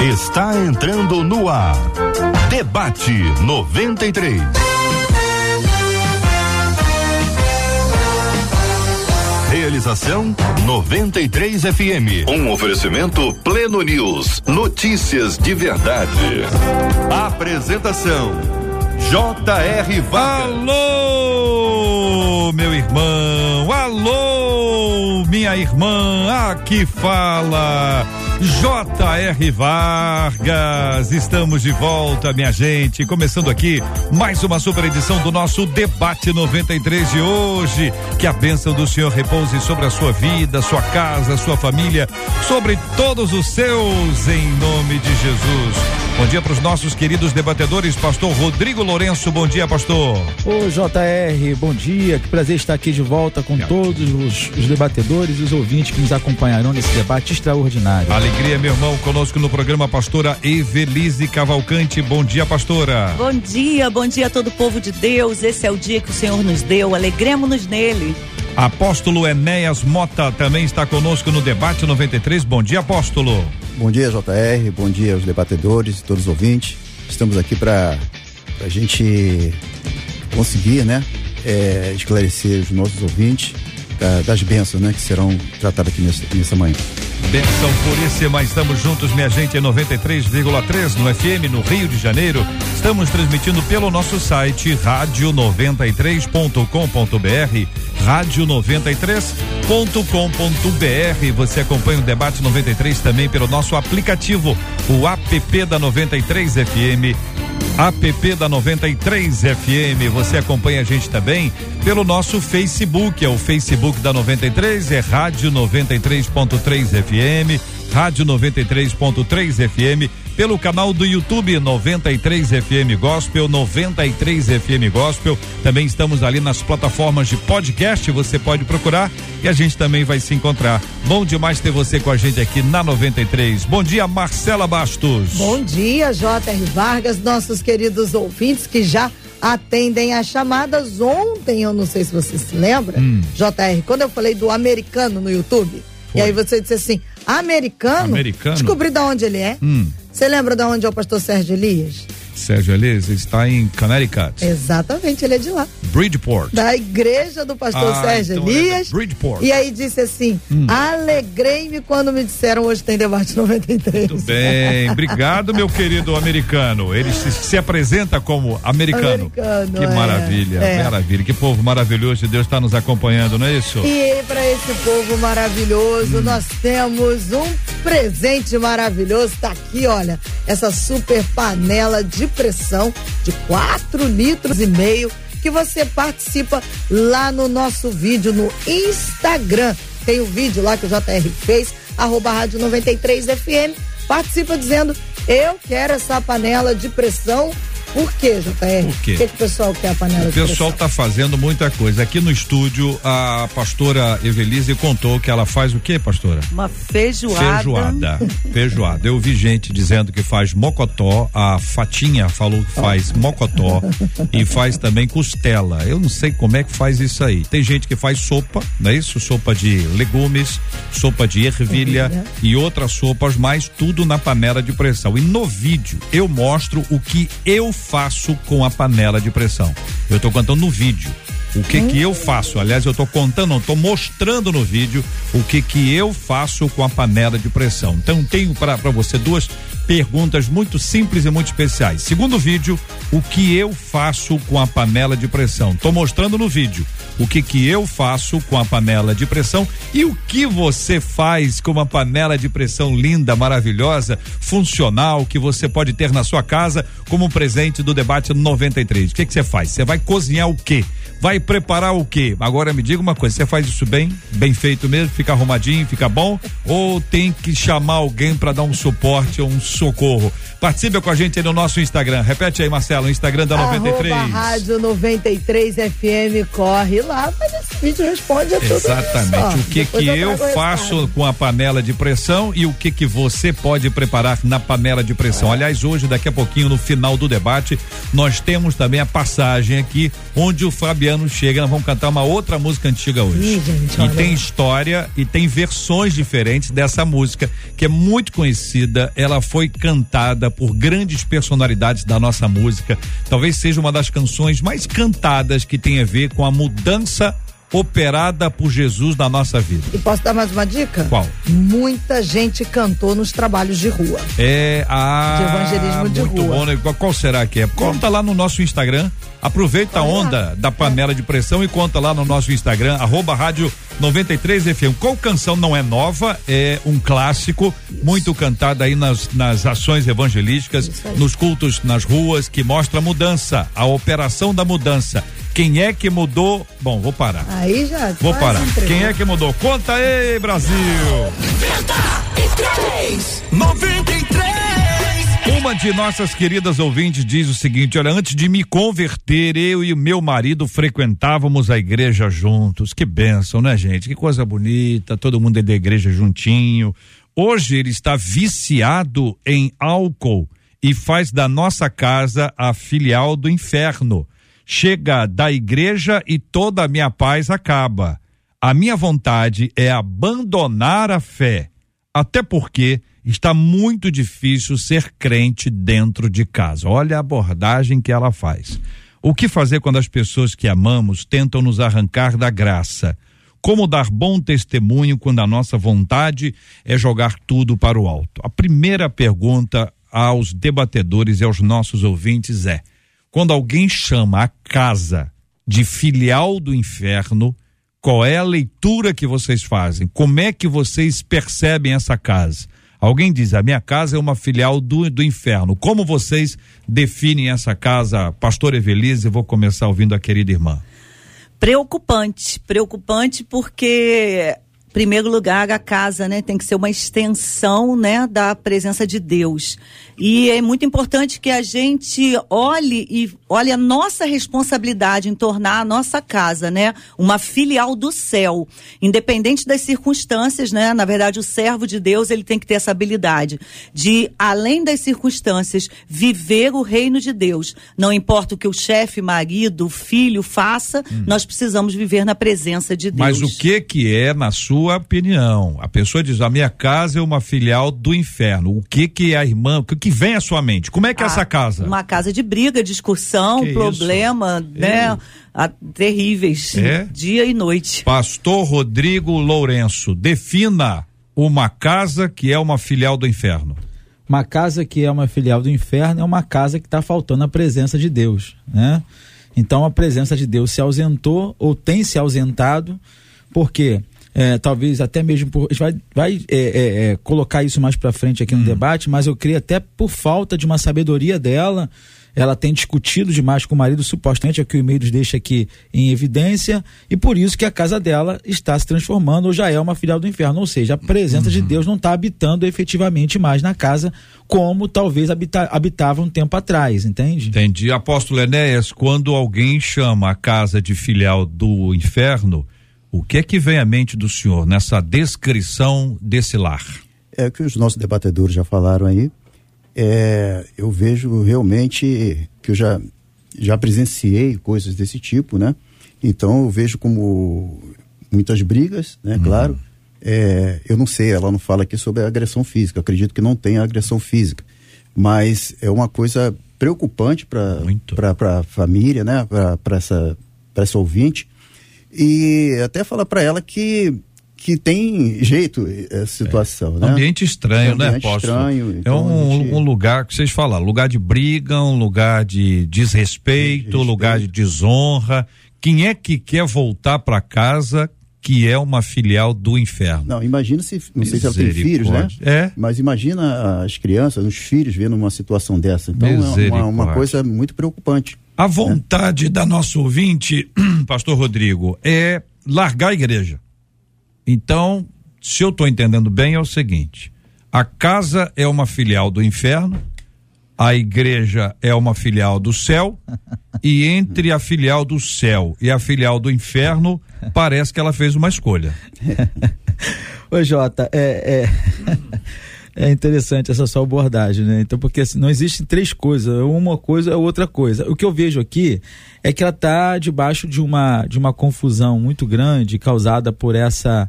Está entrando no ar. Debate 93. Realização 93 FM. Um oferecimento Pleno News. Notícias de verdade. Apresentação J.R. Alô, meu irmão. Alô, minha irmã. Aqui fala J.R. Vargas, estamos de volta, minha gente. Começando aqui mais uma super edição do nosso Debate 93 de hoje. Que a bênção do Senhor repouse sobre a sua vida, sua casa, sua família, sobre todos os seus, em nome de Jesus. Bom dia para os nossos queridos debatedores, pastor Rodrigo Lourenço. Bom dia, pastor. Ô, JR, bom dia. Que prazer estar aqui de volta com todos os, os debatedores e os ouvintes que nos acompanharão nesse debate extraordinário. Alegria, meu irmão, conosco no programa, pastora Evelise Cavalcante. Bom dia, pastora. Bom dia, bom dia a todo o povo de Deus. Esse é o dia que o Senhor nos deu. Alegremos-nos nele. Apóstolo Enéas Mota também está conosco no debate 93. Bom dia, apóstolo. Bom dia, JR. Bom dia aos debatedores e todos os ouvintes. Estamos aqui para a gente conseguir, né, é, esclarecer os nossos ouvintes da, das bênçãos, né, que serão tratadas aqui nessa, nessa manhã. Benção Puríssima, estamos juntos, minha gente, em 93,3 no FM, no Rio de Janeiro. Estamos transmitindo pelo nosso site rádio93.com.br, rádio93.com.br. Você acompanha o debate 93 também pelo nosso aplicativo, o app da 93 FM app da 93 FM. Você acompanha a gente também pelo nosso Facebook, é o Facebook da 93, é Rádio 93.3 FM, Rádio 93.3 FM, pelo canal do YouTube 93 FM Gospel, 93 FM Gospel. Também estamos ali nas plataformas de podcast, você pode procurar e a gente também vai se encontrar. Bom demais ter você com a gente aqui na 93. Bom dia, Marcela Bastos. Bom dia, J.R. Vargas, nossos queridos ouvintes que já atendem as chamadas. Ontem, eu não sei se você se lembra, Hum. JR, quando eu falei do americano no YouTube, Foi. e aí você disse assim: americano? Americano? Descobri de onde ele é. Hum. Você lembra de onde é o pastor Sérgio Elias? Sérgio Elias está em Connecticut, Exatamente, ele é de lá. Bridgeport. Da igreja do pastor Ah, Sérgio então é Elias. de Bridgeport. E aí disse assim: Hum. alegrei-me quando me disseram hoje tem debate 93. Muito bem, obrigado, meu querido americano. Ele se, se apresenta como americano. Americano, que é. maravilha, É. maravilha. Que povo maravilhoso, Deus está nos acompanhando, não é isso? E para esse povo Hum. maravilhoso, nós temos um presente maravilhoso. Tá aqui, olha, essa super panela de pressão de 4 litros e meio que você participa lá no nosso vídeo no Instagram. Tem o vídeo lá que o JR fez, arroba rádio 93 FM. Participa dizendo, eu quero essa panela de pressão. Por quê, JR? Por quê? O que, que o pessoal quer a panela O de pressão? pessoal está fazendo muita coisa. Aqui no estúdio, a pastora Evelise contou que ela faz o quê, pastora? Uma feijoada. Feijoada. Feijoada. Eu vi gente dizendo que faz mocotó, a Fatinha falou que faz mocotó e faz também costela. Eu não sei como é que faz isso aí. Tem gente que faz sopa, não é isso? Sopa de legumes, sopa de ervilha Ervilha. e outras sopas, mas tudo na panela de pressão. E no vídeo eu mostro o que eu faço com a panela de pressão. Eu tô contando no vídeo. O que que eu faço? Aliás, eu tô contando, não, tô mostrando no vídeo o que que eu faço com a panela de pressão. Então tenho para você duas perguntas muito simples e muito especiais. Segundo vídeo, o que eu faço com a panela de pressão? Tô mostrando no vídeo o que que eu faço com a panela de pressão e o que você faz com uma panela de pressão linda, maravilhosa, funcional que você pode ter na sua casa como presente do debate 93. O que que você faz? Você vai cozinhar o quê? Vai preparar o quê? Agora me diga uma coisa, você faz isso bem? Bem feito mesmo? Fica arrumadinho, fica bom? Ou tem que chamar alguém para dar um suporte ou um socorro? Participe com a gente aí no nosso Instagram. Repete aí, Marcelo, o Instagram da 93. Arroba Rádio 93 FM corre lá, mas nesse vídeo responde a tudo Exatamente. Isso, o que que eu, faço com a panela de pressão e o que que você pode preparar na panela de pressão. É. Aliás, hoje, daqui a pouquinho, no final do debate, nós temos também a passagem aqui onde o Fabiano chega. Nós vamos cantar uma outra música antiga hoje. Ih, gente, e tem história e tem versões diferentes dessa música, que é muito conhecida. Ela foi cantada por grandes personalidades da nossa música. Talvez seja uma das canções mais cantadas que tem a ver com a mudança operada por Jesus na nossa vida. E posso dar mais uma dica? Qual? Muita gente cantou nos trabalhos de rua. É, a de evangelismo de muito rua. bom, né? Qual será que é? Conta lá no nosso Instagram. Aproveita a onda da panela de pressão e conta lá no nosso Instagram, arroba rádio 93 FM. Qual canção não é nova? É um clássico, muito cantado aí nas, nas ações evangelísticas, nos cultos nas ruas, que mostra a mudança, a operação da mudança. Quem é que mudou? Bom, vou parar. Aí já. Vou parar. Quem é que mudou? Conta aí, Brasil! 93! 93! Uma de nossas queridas ouvintes diz o seguinte: olha, antes de me converter, eu e meu marido frequentávamos a igreja juntos. Que bênção, né, gente? Que coisa bonita, todo mundo é da igreja juntinho. Hoje ele está viciado em álcool e faz da nossa casa a filial do inferno chega da igreja e toda a minha paz acaba. A minha vontade é abandonar a fé, até porque está muito difícil ser crente dentro de casa. Olha a abordagem que ela faz. O que fazer quando as pessoas que amamos tentam nos arrancar da graça? Como dar bom testemunho quando a nossa vontade é jogar tudo para o alto? A primeira pergunta aos debatedores e aos nossos ouvintes é: quando alguém chama a casa de filial do inferno, qual é a leitura que vocês fazem? Como é que vocês percebem essa casa? Alguém diz, a minha casa é uma filial do, do inferno. Como vocês definem essa casa, pastor Evelise? Vou começar ouvindo a querida irmã. Preocupante, preocupante porque primeiro lugar, a casa, né, tem que ser uma extensão, né, da presença de Deus. E é muito importante que a gente olhe e olhe a nossa responsabilidade em tornar a nossa casa, né, uma filial do céu, independente das circunstâncias, né? Na verdade, o servo de Deus, ele tem que ter essa habilidade de além das circunstâncias viver o reino de Deus. Não importa o que o chefe, marido, filho faça, hum. nós precisamos viver na presença de Deus. Mas o que que é na sua opinião? A pessoa diz: "A minha casa é uma filial do inferno". O que que é a irmã, o que que vem à sua mente? Como é que é essa casa? Uma casa de briga, discussão, que problema, isso? né? A, terríveis, é? dia e noite. Pastor Rodrigo Lourenço, defina uma casa que é uma filial do inferno. Uma casa que é uma filial do inferno é uma casa que está faltando a presença de Deus, né? Então a presença de Deus se ausentou ou tem se ausentado, porque é, talvez até mesmo por. A gente vai, vai é, é, é colocar isso mais para frente aqui no hum. debate, mas eu creio até por falta de uma sabedoria dela. Ela tem discutido demais com o marido, supostamente, é o que o e-mail deixa aqui em evidência, e por isso que a casa dela está se transformando ou já é uma filial do inferno. Ou seja, a presença uhum. de Deus não está habitando efetivamente mais na casa, como talvez habita, habitava um tempo atrás, entende? Entendi. Apóstolo Enéas, quando alguém chama a casa de filial do inferno, o que é que vem à mente do senhor nessa descrição desse lar? É o que os nossos debatedores já falaram aí. É, eu vejo realmente que eu já, já presenciei coisas desse tipo, né? Então eu vejo como muitas brigas, né? Uhum. Claro. É, eu não sei, ela não fala aqui sobre agressão física. Eu acredito que não tem agressão física. Mas é uma coisa preocupante para a família, né? Para essa, essa ouvinte e até fala para ela que que tem jeito essa situação, é. né? Ambiente estranho, é um né, ambiente né, Estranho, é então é um, gente... um, lugar que vocês falam, lugar de briga, um lugar de desrespeito, lugar de desonra. Quem é que quer voltar para casa que é uma filial do inferno? Não, imagina se, não sei se ela tem filhos, né? É. Mas imagina as crianças, os filhos vendo uma situação dessa. Então é uma, uma coisa muito preocupante. A vontade é. da nossa ouvinte, pastor Rodrigo, é largar a igreja. Então, se eu estou entendendo bem, é o seguinte: a casa é uma filial do inferno, a igreja é uma filial do céu e entre a filial do céu e a filial do inferno parece que ela fez uma escolha. Ô Jota, é, é, é, interessante essa sua abordagem, né? Então, porque assim, não existem três coisas, uma coisa é outra coisa. O que eu vejo aqui é que ela está debaixo de uma, de uma confusão muito grande causada por essa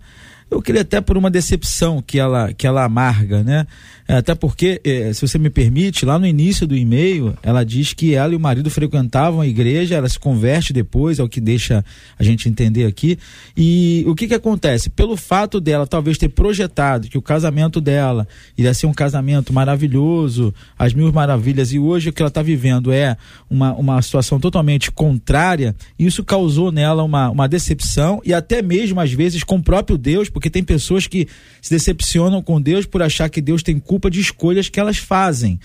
eu queria até por uma decepção que ela que ela amarga, né? É, até porque, é, se você me permite, lá no início do e-mail, ela diz que ela e o marido frequentavam a igreja, ela se converte depois, é o que deixa a gente entender aqui. E o que que acontece? Pelo fato dela talvez ter projetado que o casamento dela iria ser um casamento maravilhoso, as mil maravilhas, e hoje o que ela está vivendo é uma, uma situação totalmente contrária, isso causou nela uma, uma decepção e até mesmo, às vezes, com o próprio Deus, porque tem pessoas que se decepcionam com Deus por achar que Deus tem culpa de escolhas que elas fazem.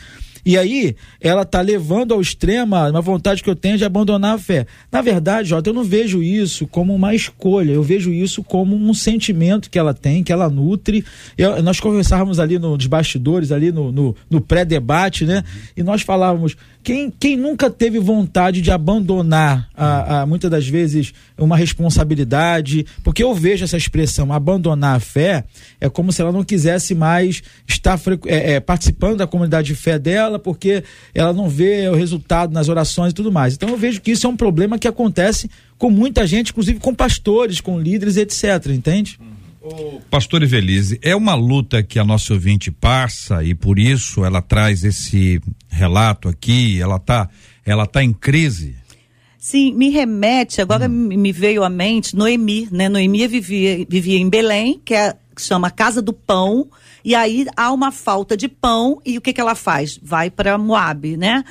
E aí, ela está levando ao extremo uma vontade que eu tenho de abandonar a fé. Na verdade, Jota, eu não vejo isso como uma escolha, eu vejo isso como um sentimento que ela tem, que ela nutre. Eu, nós conversávamos ali nos bastidores, ali no, no, no pré-debate, né? E nós falávamos, quem, quem nunca teve vontade de abandonar, a, a, muitas das vezes, uma responsabilidade? Porque eu vejo essa expressão, abandonar a fé, é como se ela não quisesse mais estar é, é, participando da comunidade de fé dela, porque ela não vê o resultado nas orações e tudo mais. Então eu vejo que isso é um problema que acontece com muita gente, inclusive com pastores, com líderes, etc. Entende? O pastor Evelise, é uma luta que a nossa ouvinte passa e por isso ela traz esse relato aqui, ela tá, ela tá em crise. Sim, me remete, agora hum. me veio à mente Noemi, né? Noemi vivia, vivia em Belém, que, é, que chama Casa do Pão, e aí há uma falta de pão e o que que ela faz? Vai para Moab, né?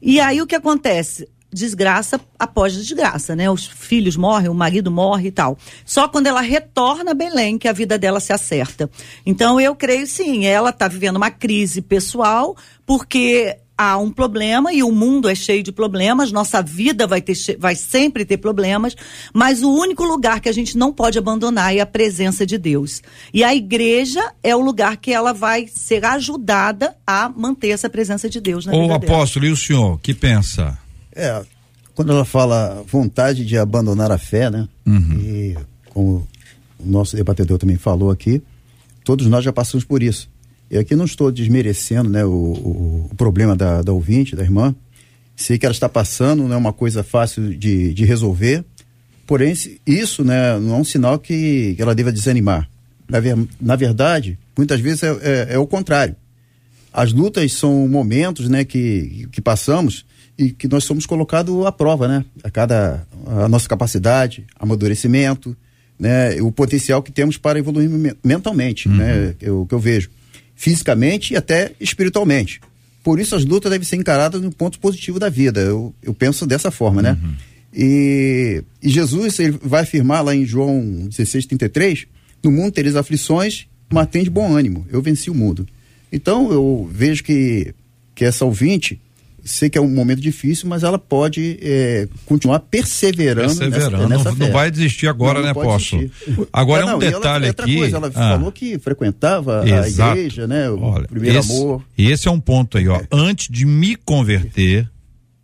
E aí o que acontece? Desgraça após desgraça, né? Os filhos morrem, o marido morre e tal. Só quando ela retorna a Belém que a vida dela se acerta. Então eu creio sim, ela está vivendo uma crise pessoal porque há um problema e o mundo é cheio de problemas, nossa vida vai, ter, vai sempre ter problemas, mas o único lugar que a gente não pode abandonar é a presença de Deus. E a igreja é o lugar que ela vai ser ajudada a manter essa presença de Deus na Ô, vida apóstolo, dela. e o senhor, que pensa? É, quando ela fala vontade de abandonar a fé, né? Uhum. E como o nosso debatedor também falou aqui, todos nós já passamos por isso. E aqui não estou desmerecendo né, o, o, o problema da, da ouvinte, da irmã. Sei que ela está passando, não é uma coisa fácil de, de resolver. Porém, isso né, não é um sinal que, que ela deva desanimar. Na, ver, na verdade, muitas vezes é, é, é o contrário. As lutas são momentos né, que, que passamos e que nós somos colocados à prova, né? A cada a nossa capacidade, amadurecimento, né? O potencial que temos para evoluir mentalmente, uhum. né? É o que eu vejo, fisicamente e até espiritualmente. Por isso as lutas devem ser encaradas no ponto positivo da vida. Eu, eu penso dessa forma, né? Uhum. E, e, Jesus ele vai afirmar lá em João 16:33, no mundo tereis aflições, mas tem de bom ânimo. Eu venci o mundo. Então eu vejo que que essa ouvinte sei que é um momento difícil, mas ela pode é, continuar perseverando. Perseverando, nessa, nessa não, não, vai desistir agora, não, né, Posso? Agora é, um detalhe ela, aqui. Coisa, ela ah, falou que frequentava exato. a igreja, né? O Olha, primeiro esse, amor. E esse é um ponto aí, ó. É. Antes de me converter,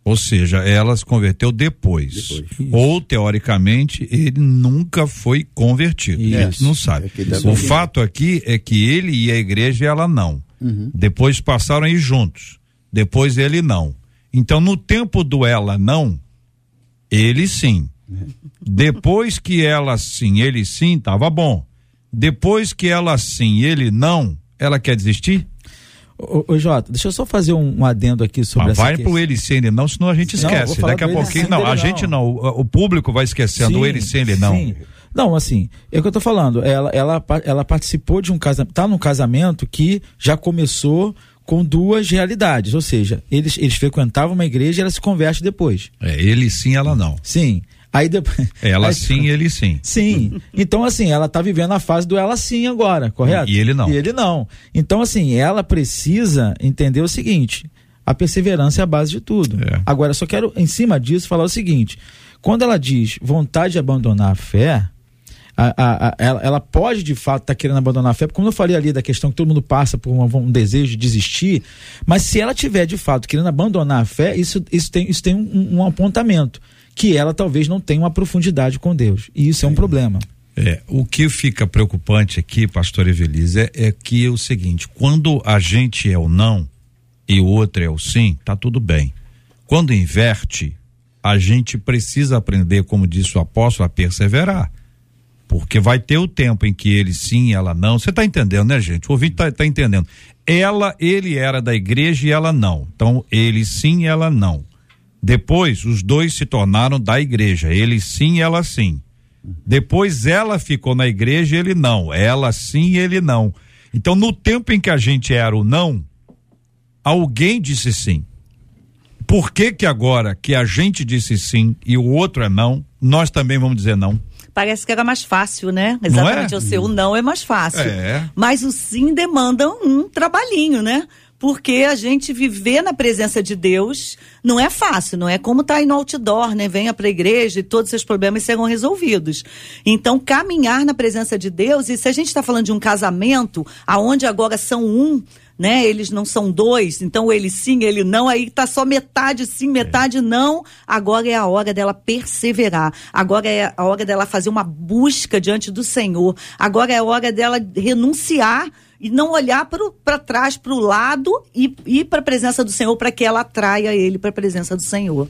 ou seja, ela se converteu depois. depois. Ou, teoricamente, ele nunca foi convertido. Isso. Não sabe. É o fato aqui é que ele e a igreja, ela não. Uhum. Depois passaram aí juntos depois ele não. Então, no tempo do ela não, ele sim. Depois que ela sim, ele sim, tava bom. Depois que ela sim, ele não, ela quer desistir? Ô, ô, Jota, deixa eu só fazer um, um adendo aqui sobre Mas essa vai pro ele sim, ele não, senão a gente esquece. Não, Daqui a pouquinho, não, a gente não, o, o, público vai esquecendo sim, o ele sim, ele não. Sim. Não, assim, é o que eu tô falando. Ela, ela, ela participou de um casamento, tá num casamento que já começou com duas realidades, ou seja, eles, eles frequentavam uma igreja e ela se converte depois. É, ele sim, ela não. Sim. Aí depois. Ela aí, sim, ele sim. Sim. Então, assim, ela tá vivendo a fase do ela sim agora, correto? E ele não. E ele não. Então, assim, ela precisa entender o seguinte: a perseverança é a base de tudo. É. Agora, eu só quero, em cima disso, falar o seguinte: quando ela diz vontade de abandonar a fé, a, a, ela, ela, pode de fato estar tá querendo abandonar a fé, porque como eu falei ali da questão que todo mundo passa por uma, um desejo de desistir, mas se ela tiver de fato querendo abandonar a fé, isso, isso tem, isso tem um, um apontamento, que ela talvez não tenha uma profundidade com Deus. E isso é um problema. É, o que fica preocupante aqui, pastor Evelise, é, é que é o seguinte, quando a gente é o não e o outro é o sim, tá tudo bem. Quando inverte, a gente precisa aprender, como disse o apóstolo, a perseverar porque vai ter o tempo em que ele sim ela não. Você está entendendo, né, gente? O ouvinte está tá entendendo. Ela, ele era da igreja e ela não. Então, ele sim ela não. Depois, os dois se tornaram da igreja. Ele sim ela sim. Depois, ela ficou na igreja e ele não. Ela sim ele não. Então, no tempo em que a gente era o não, alguém disse sim. Por que que agora que a gente disse sim e o outro é não, nós também vamos dizer não? Parece que era mais fácil, né? Exatamente, é? o seu não é mais fácil. É. Mas o sim demanda um trabalhinho, né? Porque a gente viver na presença de Deus não é fácil, não é como tá aí no outdoor, né? Venha para a igreja e todos os seus problemas serão resolvidos. Então, caminhar na presença de Deus, e se a gente está falando de um casamento, aonde agora são um, né? Eles não são dois, então ele sim, ele não, aí tá só metade sim, metade não. Agora é a hora dela perseverar. Agora é a hora dela fazer uma busca diante do Senhor. Agora é a hora dela renunciar e não olhar para trás, para o lado e ir para a presença do Senhor para que ela atraia ele para a presença do Senhor.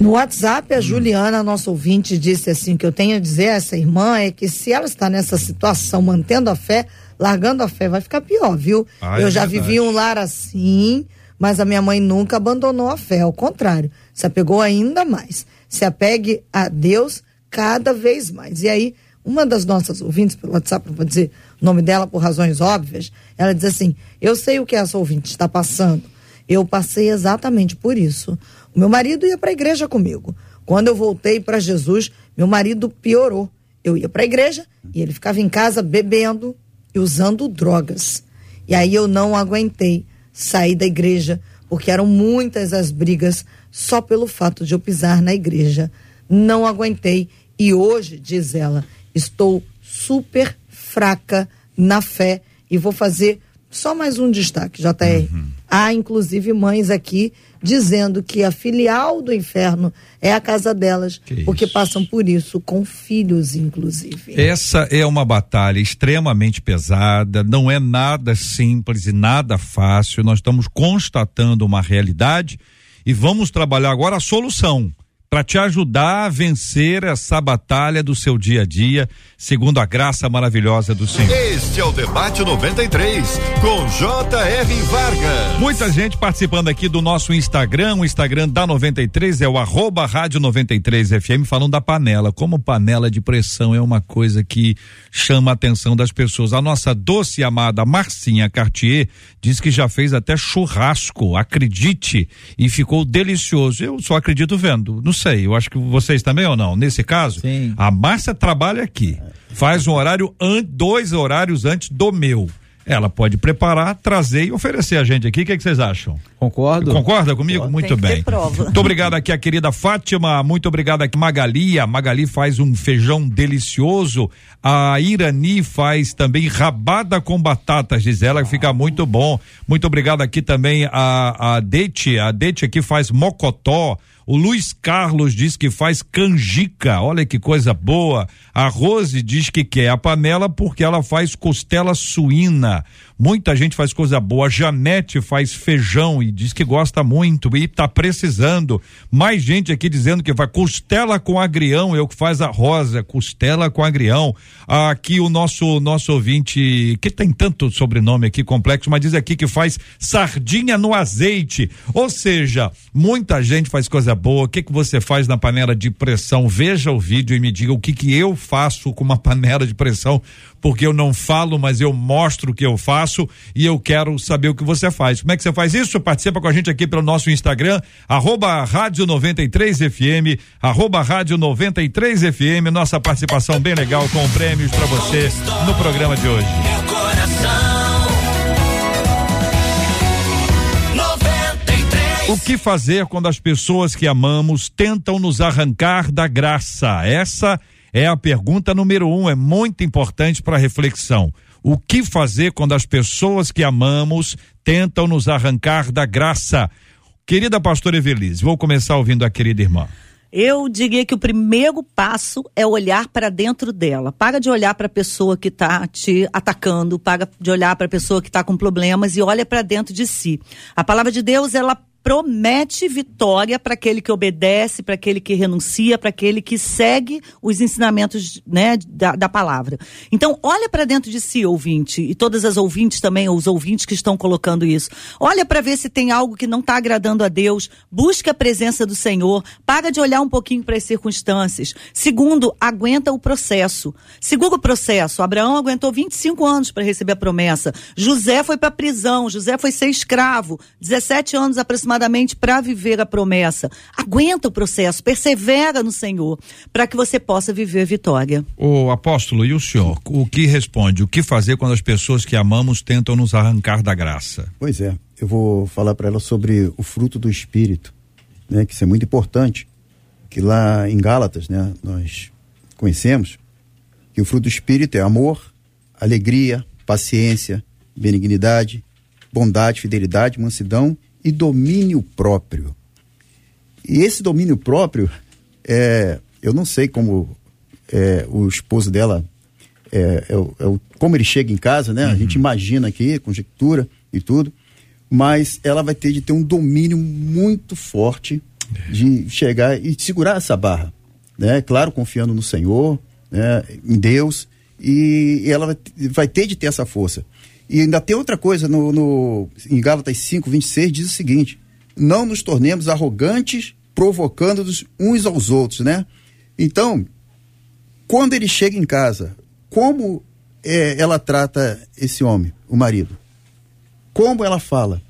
No WhatsApp, a Juliana, nossa ouvinte, disse assim: que eu tenho a dizer a essa irmã é que se ela está nessa situação, mantendo a fé, largando a fé, vai ficar pior, viu? Ah, eu é já verdade. vivi um lar assim, mas a minha mãe nunca abandonou a fé, ao contrário, se apegou ainda mais. Se apegue a Deus cada vez mais. E aí, uma das nossas ouvintes pelo WhatsApp, não vou dizer o nome dela por razões óbvias, ela diz assim: Eu sei o que essa ouvinte está passando. Eu passei exatamente por isso. O meu marido ia para a igreja comigo. Quando eu voltei para Jesus, meu marido piorou. Eu ia para a igreja e ele ficava em casa bebendo e usando drogas. E aí eu não aguentei sair da igreja, porque eram muitas as brigas só pelo fato de eu pisar na igreja. Não aguentei e hoje, diz ela, estou super fraca na fé e vou fazer só mais um destaque, JR. Há inclusive mães aqui dizendo que a filial do inferno é a casa delas, Que porque isso. passam por isso com filhos, inclusive. Essa é uma batalha extremamente pesada, não é nada simples e nada fácil. Nós estamos constatando uma realidade e vamos trabalhar agora a solução para te ajudar a vencer essa batalha do seu dia a dia, segundo a graça maravilhosa do Senhor. Este é o Debate 93, com J.R. Vargas. Muita gente participando aqui do nosso Instagram, o Instagram da 93 é o arroba rádio 93 FM, falando da panela. Como panela de pressão é uma coisa que chama a atenção das pessoas. A nossa doce e amada Marcinha Cartier diz que já fez até churrasco, acredite, e ficou delicioso. Eu só acredito vendo, não sei, eu acho que vocês também ou não. Nesse caso, Sim. a Márcia trabalha aqui, faz um horário, dois horários antes do meu. Ela pode preparar, trazer e oferecer a gente aqui. O que, é que vocês acham? Concordo? Concorda comigo? Muito que ter bem. prova. Muito obrigado aqui a querida Fátima, muito obrigado aqui Magali. A Magali faz um feijão delicioso. A Irani faz também rabada com batatas, diz ela, que fica muito bom. Muito obrigado aqui também a a Dete, a Dete aqui faz mocotó. O Luiz Carlos diz que faz canjica, olha que coisa boa. A Rose diz que quer a panela porque ela faz costela suína. Muita gente faz coisa boa. Janete faz feijão e diz que gosta muito e tá precisando. Mais gente aqui dizendo que vai costela com agrião, é o que faz a Rosa, costela com agrião. Aqui o nosso nosso ouvinte, que tem tanto sobrenome aqui complexo, mas diz aqui que faz sardinha no azeite. Ou seja, muita gente faz coisa boa. O que que você faz na panela de pressão? Veja o vídeo e me diga o que que eu faço com uma panela de pressão, porque eu não falo, mas eu mostro o que eu faço e eu quero saber o que você faz. Como é que você faz isso? Participa com a gente aqui pelo nosso Instagram, arroba rádio 93 FM, arroba rádio 93 FM, nossa participação bem legal com prêmios para você no programa de hoje. Meu coração. 93. O que fazer quando as pessoas que amamos tentam nos arrancar da graça? Essa É a pergunta número um, é muito importante para reflexão. O que fazer quando as pessoas que amamos tentam nos arrancar da graça? Querida pastora Evelise, vou começar ouvindo a querida irmã. Eu diria que o primeiro passo é olhar para dentro dela. Para de olhar para a pessoa que está te atacando, para de olhar para a pessoa que está com problemas e olha para dentro de si. A palavra de Deus, ela promete vitória para aquele que obedece, para aquele que renuncia, para aquele que segue os ensinamentos né, da, da palavra. Então, olha para dentro de si, ouvinte, e todas as ouvintes também, os ouvintes que estão colocando isso. Olha para ver se tem algo que não está agradando a Deus. Busque a presença do Senhor. Para de olhar um pouquinho para as circunstâncias. Segundo, aguenta o processo. Segundo o processo, Abraão aguentou 25 anos para receber a promessa. José foi para prisão. José foi ser escravo. 17 anos aproximadamente aproximadamente para viver a promessa. Aguenta o processo, persevera no Senhor, para que você possa viver a vitória. O apóstolo, e o senhor, o que responde? O que fazer quando as pessoas que amamos tentam nos arrancar da graça? Pois é, eu vou falar para ela sobre o fruto do Espírito, né? Que isso é muito importante, que lá em Gálatas, né? Nós conhecemos que o fruto do Espírito é amor, alegria, paciência, benignidade, bondade, fidelidade, mansidão e domínio próprio. E esse domínio próprio, é, eu não sei como é, o esposo dela, é, é, é como ele chega em casa, né? Uhum. A gente imagina aqui, conjectura e tudo, mas ela vai ter de ter um domínio muito forte de chegar e segurar essa barra, né? Claro, confiando no Senhor, né? em Deus, e, ela vai ter de ter essa força. E ainda tem outra coisa, no, no, em Gálatas 5, 26, diz o seguinte: não nos tornemos arrogantes, provocando-nos uns aos outros, né? Então, quando ele chega em casa, como é, ela trata esse homem, o marido? Como ela fala?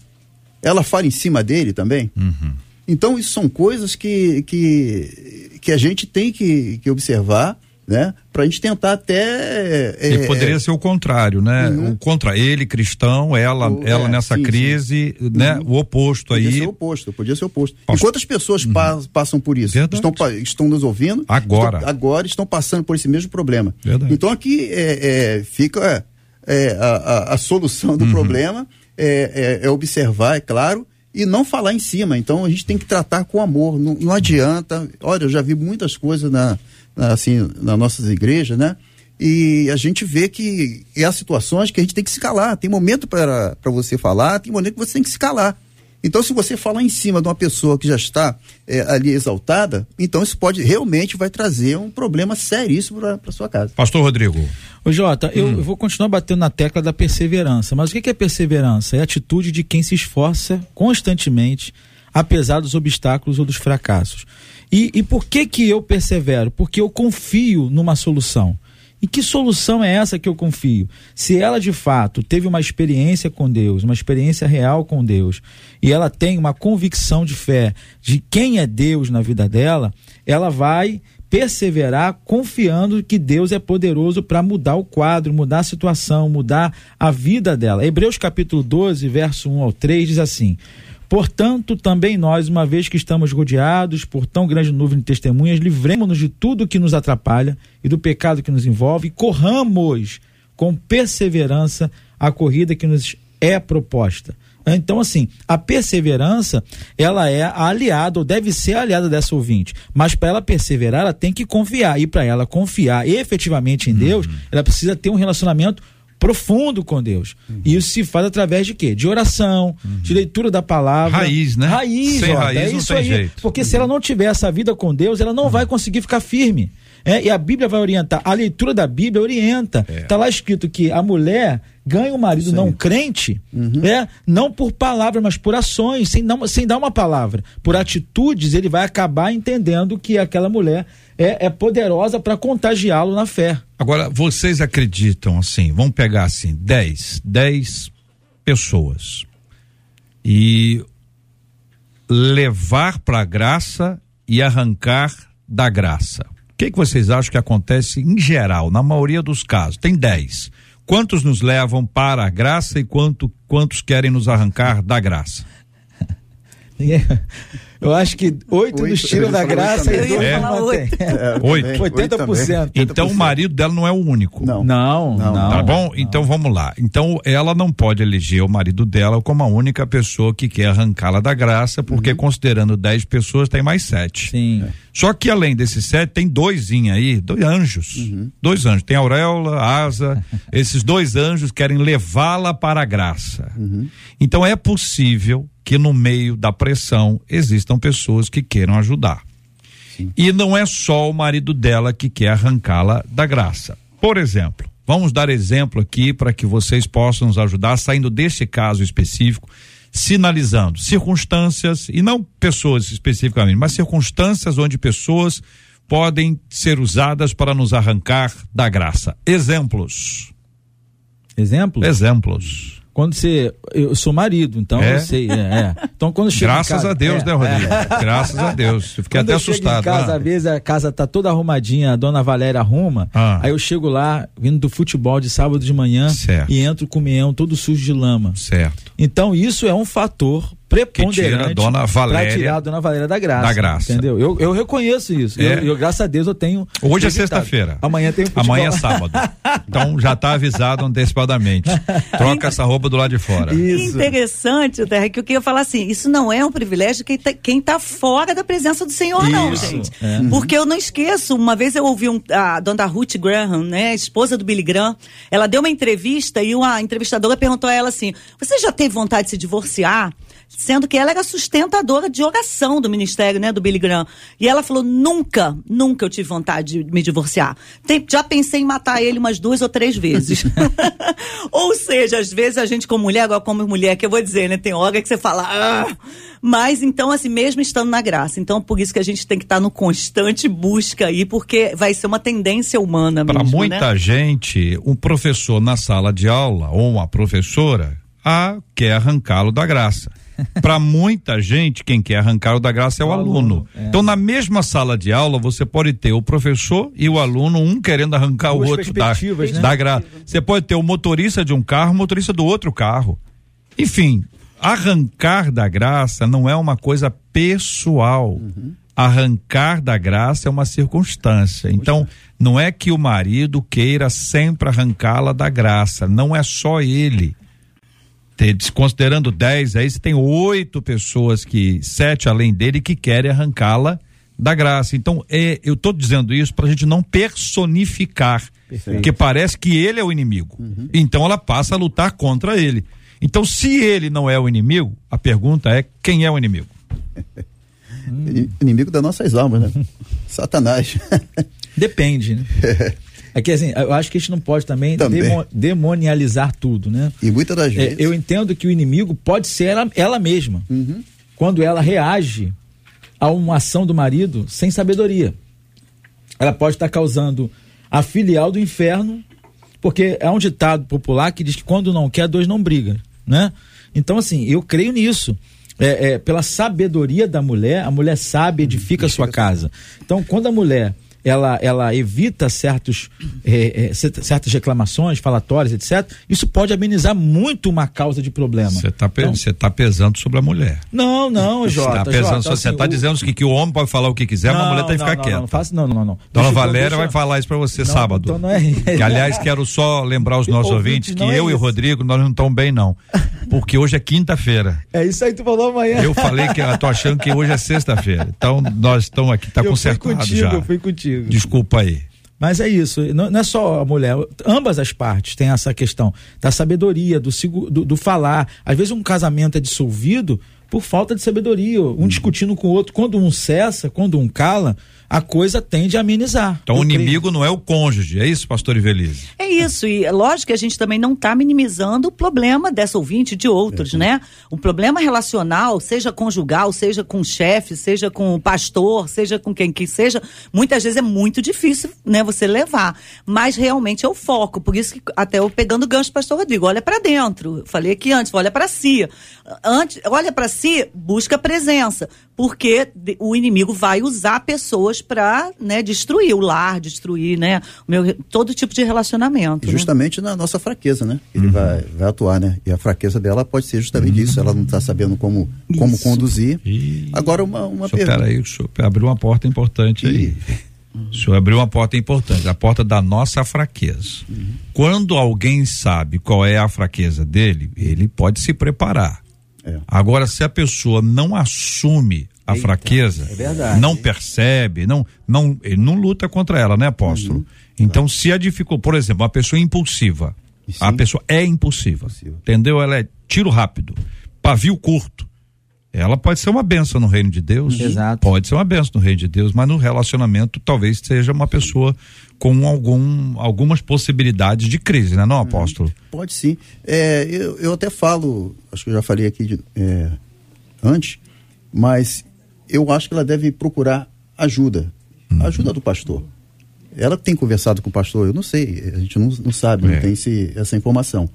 Ela fala em cima dele também? Uhum. Então, isso são coisas que, que, que a gente tem que, que observar né? Para a gente tentar até. É, e poderia ser o contrário, né? Uhum. O contra ele, cristão, ela, o, ela é, nessa sim, crise, sim. né? Uhum. O oposto podia aí. Podia ser o oposto, podia ser o oposto. Posso... E quantas pessoas uhum. passam por isso? Estão, estão nos ouvindo? Agora. Estão, agora estão passando por esse mesmo problema. Verdade. Então aqui é, é fica é, a, a, a, solução do uhum. problema é, é, observar, é claro, e não falar em cima. Então a gente tem que tratar com amor. Não, não adianta. Olha, eu já vi muitas coisas na assim, nas nossas igrejas, né? E a gente vê que há situações que a gente tem que se calar. Tem momento para você falar, tem momento que você tem que se calar. Então, se você falar em cima de uma pessoa que já está é, ali exaltada, então isso pode realmente vai trazer um problema seríssimo para sua casa. Pastor Rodrigo. Ô Jota, hum. eu, eu, vou continuar batendo na tecla da perseverança. Mas o que é perseverança? É a atitude de quem se esforça constantemente, apesar dos obstáculos ou dos fracassos. E, e por que que eu persevero? Porque eu confio numa solução. E que solução é essa que eu confio? Se ela de fato teve uma experiência com Deus, uma experiência real com Deus, e ela tem uma convicção de fé de quem é Deus na vida dela, ela vai perseverar confiando que Deus é poderoso para mudar o quadro, mudar a situação, mudar a vida dela. Hebreus capítulo 12, verso 1 ao 3 diz assim: Portanto, também nós, uma vez que estamos rodeados por tão grande nuvem de testemunhas, livremos-nos de tudo que nos atrapalha e do pecado que nos envolve e corramos com perseverança a corrida que nos é proposta. Então, assim, a perseverança, ela é a aliada, ou deve ser a aliada dessa ouvinte. Mas para ela perseverar, ela tem que confiar. E para ela confiar efetivamente em Deus, uhum. ela precisa ter um relacionamento profundo com Deus. Uhum. E isso se faz através de quê? De oração, uhum. de leitura da palavra. Raiz, né? Raiz, Sem ó, raiz é isso aí. Jeito. Porque uhum. se ela não tiver essa vida com Deus, ela não vai conseguir ficar firme. É, e a Bíblia vai orientar. A leitura da Bíblia orienta. Está é. Tá lá escrito que a mulher ganha um marido Sim. não crente, uhum. é, não por palavras, mas por ações, sem dar, sem dar uma palavra. Por atitudes, ele vai acabar entendendo que aquela mulher é, é poderosa para contagiá-lo na fé. Agora, vocês acreditam assim, vamos pegar assim, 10, 10 pessoas e levar para a graça e arrancar da graça. O que, que vocês acham que acontece em geral, na maioria dos casos? Tem 10. Quantos nos levam para a graça e quanto, quantos querem nos arrancar da graça? Eu acho que oito Oito, dos tiram ele da graça e dois É. não mantém. É, Oito. também, 80%. também. Então o marido dela não é o único. Não. Não, não. Não, Tá bom? Então vamos lá. Então ela não pode eleger o marido dela como a única pessoa que quer arrancá-la da graça, porque considerando 10 pessoas tem mais sete. Sim. Só que além desses sete, tem dois aí, dois anjos. Dois anjos. Tem auréola, asa. esses dois anjos querem levá-la para a graça. Então é possível que no meio da pressão existam pessoas que queiram ajudar. E não é só o marido dela que quer arrancá-la da graça. Por exemplo, vamos dar exemplo aqui para que vocês possam nos ajudar, saindo deste caso específico, sinalizando circunstâncias, e não pessoas especificamente, mas circunstâncias onde pessoas podem ser usadas para nos arrancar da graça. Exemplos. Exemplo? Exemplos. Quando você. Eu sou marido, então É? eu sei. É, é. Então quando chega. Graças casa- a Deus, é, né, Rodrigo? Graças a Deus. Eu fiquei Quando até eu assustado. Em casa, Ah. às vezes a casa tá toda arrumadinha, a dona Valéria arruma. Ah. Aí eu chego lá, vindo do futebol de sábado de manhã Certo. e entro com o meião todo sujo de lama. Certo. Então isso é um fator preponderante tira a dona Valéria pra tirar a dona Valéria da graça. da graça. Entendeu? Eu, eu reconheço isso. É. Eu, eu, graças a Deus, eu tenho. Hoje é sexta-feira. Amanhã tem futebol. Amanhã é sábado. Então já está avisado antecipadamente. Troca essa roupa do lado de fora. Isso. Interessante, Terra, que eu queria falar assim, isso não é um privilégio quem tá, quem tá fora da presença do Senhor, não, Isso, gente. é. Porque eu não esqueço, uma vez eu ouvi um, a dona Ruth Graham, né, esposa do Billy Graham, ela deu uma entrevista e uma entrevistadora perguntou a ela assim, você já teve vontade de se divorciar? Sendo que ela era sustentadora de oração do ministério, né, do Billy Graham. E ela falou, nunca, nunca eu tive vontade de me divorciar. Tem- já pensei em matar ele umas duas ou três vezes. ou seja, às vezes a gente como mulher, agora como mulher, que eu vou dizer, né, tem hora que você fala, ah! mas então assim, mesmo estando na graça. Então por isso que a gente tem que estar no constante busca aí, porque vai ser uma tendência humana Para mesmo, muita né? gente, um professor na sala de aula ou uma professora ah, quer arrancá-lo da graça. Para muita gente, quem quer arrancá-lo da graça é o, O aluno. aluno, é. Então, na mesma sala de aula, você pode ter o professor e o aluno, um querendo arrancar o Duas outro da, né? da graça. Você pode ter o motorista de um carro, o motorista do outro carro. Enfim, arrancar da graça não é uma coisa pessoal. Arrancar da graça é uma circunstância. Então, não é que o marido queira sempre arrancá-la da graça. Não é só ele. Desconsiderando 10, aí você tem oito pessoas que, sete além dele, que querem arrancá-la da graça. Então, é, eu estou dizendo isso para a gente não personificar. Porque parece que ele é o inimigo. Então ela passa a lutar contra ele. Então, se ele não é o inimigo, a pergunta é quem é o inimigo? Ini- Inimigo das nossas almas, né? Satanás. Depende, né? É que assim, eu acho que a gente não pode também, Também. demo- demonializar tudo, né? E muitas das É, vezes. eu entendo que o inimigo pode ser ela, ela mesma. Quando ela reage a uma ação do marido sem sabedoria. Ela pode estar causando a filial do inferno, porque é um ditado popular que diz que quando não quer, dois não brigam, né? Então, assim, eu creio nisso. É, é, pela sabedoria da mulher, a mulher sabe edifica a sua casa. Então, quando a mulher ela, ela evita certos, é, é, cer- certas reclamações, falatórias, etc., isso pode amenizar muito uma causa de problema. Você está Então- pesando sobre a mulher. Não, não, Você Jota. está pesando, você assim, está dizendo que, que o homem pode falar o que quiser, mas a Não, mulher tem que não, ficar não, quieta. Não, não, faço, não, não, não. Dona Deixa Valéria deixa- vai falar isso para você Não, sábado. então não é- Que, aliás, quero só lembrar os nossos Ouvinte, ouvintes que não é eu e o. Rodrigo, nós não estamos bem, não. Porque hoje é quinta-feira. É isso aí que tu falou amanhã. Eu falei que eu tô achando que hoje é sexta-feira. Então, nós estamos aqui, tá Eu fui consertado contigo, já. eu fui contigo. Desculpa aí. Mas é isso, não, não é só a mulher, ambas as partes têm essa questão da sabedoria, do, do, do falar. Às vezes um casamento é dissolvido por falta de sabedoria, um discutindo com o outro. Quando um cessa, quando um cala, a coisa tende a amenizar. Então, o creio. inimigo não é o cônjuge, é isso, pastor Ivelise? É isso, e é lógico que a gente também não está minimizando o problema dessa ouvinte e de outros, né? O problema relacional, seja conjugal, seja com o chefe, seja com o pastor, seja com quem que seja, muitas vezes é muito difícil, né, você levar. Mas realmente é o foco, por isso que até eu pegando o gancho pastor Rodrigo, olha para dentro. Eu Falei aqui antes, olha para si. Antes, olha para si, busca presença, porque o inimigo vai usar pessoas para né, destruir o lar, destruir né, o meu, todo tipo de relacionamento. E né? justamente na nossa fraqueza, né? Ele vai, vai atuar, né? E a fraqueza dela pode ser justamente isso. Ela não está sabendo como, como conduzir. Ih, Agora, uma, uma senhor, pergunta. peraí, o senhor abriu uma porta importante aí. O senhor abriu uma porta importante, a porta da nossa fraqueza. Quando alguém sabe qual é a fraqueza dele, ele pode se preparar. É. Agora, se a pessoa não assume a fraqueza, é verdade. não percebe, não, não, ele não luta contra ela, né, apóstolo? Uhum. Então, se a dificuldade, por exemplo, uma pessoa impulsiva, Sim. a pessoa é impulsiva, Impulsiva. entendeu? Ela é tiro rápido, pavio curto. Ela pode ser uma benção no reino de Deus. Exato. Pode ser uma benção no reino de Deus, mas no relacionamento talvez seja uma pessoa com algum, algumas possibilidades de crise, né, não, apóstolo? Pode sim. É, eu, eu até falo, acho que eu já falei aqui de- é, antes, mas eu acho que ela deve procurar ajuda. Uhum. Ajuda do pastor. Ela tem conversado com o pastor, eu não sei, a gente não, não sabe, É. não tem esse- essa informação.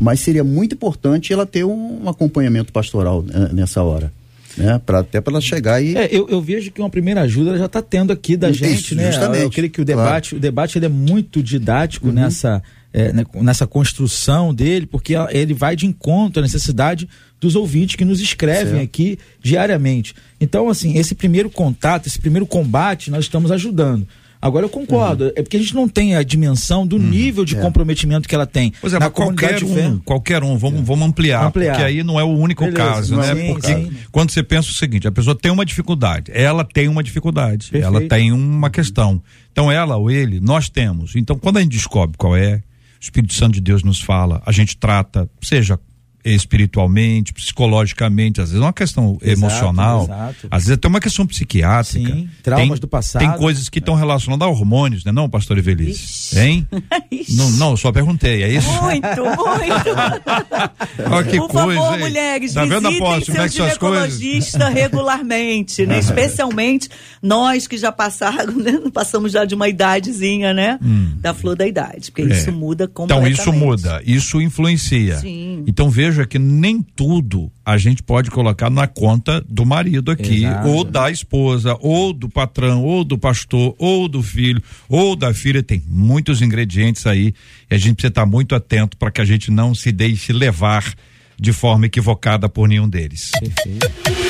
Mas seria muito importante ela ter um, acompanhamento pastoral né, nessa hora. Né? Pra, até para ela chegar e. É, eu, eu vejo que uma primeira ajuda ela já está tendo aqui da Isso, gente, né? justamente, Eu creio que o claro. debate, o debate ele é muito didático nessa, é, né, nessa construção dele, porque ele vai de encontro à necessidade dos ouvintes que nos escrevem Certo. aqui diariamente. Então, assim, esse primeiro contato, esse primeiro combate, nós estamos ajudando. Agora eu concordo, é porque a gente não tem a dimensão do nível de É. comprometimento que ela tem. Pois é, na mas qualquer um, qualquer um, vamos, vamos ampliar, Ampliar. porque aí não é o único Beleza, caso, né? sim, porque sim. quando você pensa o seguinte, a pessoa tem uma dificuldade, ela tem uma dificuldade, Perfeito. ela tem uma questão. Então ela ou ele, nós temos. Então quando a gente descobre qual é, o Espírito Santo de Deus nos fala, a gente trata, seja espiritualmente, psicologicamente, às vezes é uma questão Exato, emocional, exato. às vezes é até uma questão psiquiátrica. Sim, traumas Tem- do passado. Tem coisas que estão relacionadas a hormônios, né, não, pastor Evelice? Hein? Ixi. Não, não, eu só perguntei, é isso? Muito, muito. Olha que Por coisa, favor, hein? mulheres, Tá vendo, visitem apóstolo, é seu coisas? ginecologista regularmente, né? Especialmente nós que já passaram, né? Passamos já de uma idadezinha, né? Da flor da idade, porque Hum. É. isso muda Então completamente. isso muda, isso influencia. Sim. Então veja que nem tudo a gente pode colocar na conta do marido aqui, Exato. ou da esposa, ou do patrão, ou do pastor, ou do filho, ou da filha. Tem muitos ingredientes aí e a gente precisa estar muito atento para que a gente não se deixe levar de forma equivocada por nenhum deles. 93.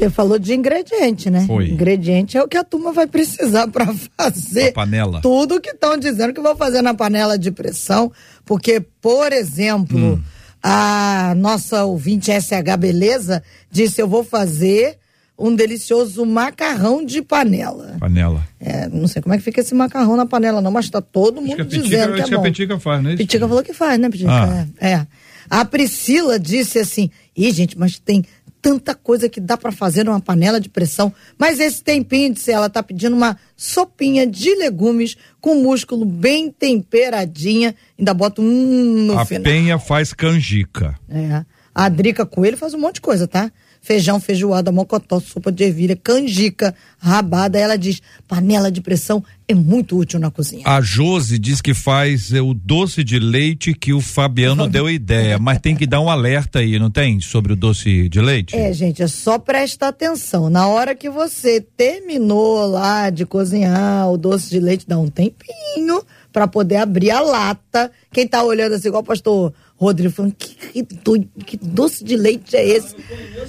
Você falou de ingrediente, né? Foi. Ingrediente é o que a turma vai precisar para fazer A panela. tudo que estão dizendo que vão fazer na panela de pressão, porque, por exemplo, Hum. a nossa ouvinte SH Beleza disse: Eu vou fazer um delicioso macarrão de panela. Panela. É, não sei como é que fica esse macarrão na panela, não, mas tá todo mundo dizendo que é que a bom. Petica faz, né? Pitica falou que faz, né, Pitica? Ah. É, é. A Priscila disse assim: Ih, gente, mas tem tanta coisa que dá pra fazer numa panela de pressão. Mas esse tempinho, disse ela, tá pedindo uma sopinha de legumes com músculo bem temperadinha. Ainda bota um no A final. penha faz canjica. É. A Drica Coelho faz um monte de coisa, tá? Feijão, feijoada, mocotó, sopa de ervilha, canjica, rabada. Ela diz: panela de pressão é muito útil na cozinha. A Josi diz que faz é, o doce de leite que o Fabiano deu ideia, mas tem que dar um alerta aí, não tem? Sobre o doce de leite? É, gente, é só prestar atenção. Na hora que você terminou lá de cozinhar o doce de leite, dá um tempinho pra poder abrir a lata. Quem tá olhando assim, igual o pastor Rodrigo, falando, que, que, do- que doce de leite é esse?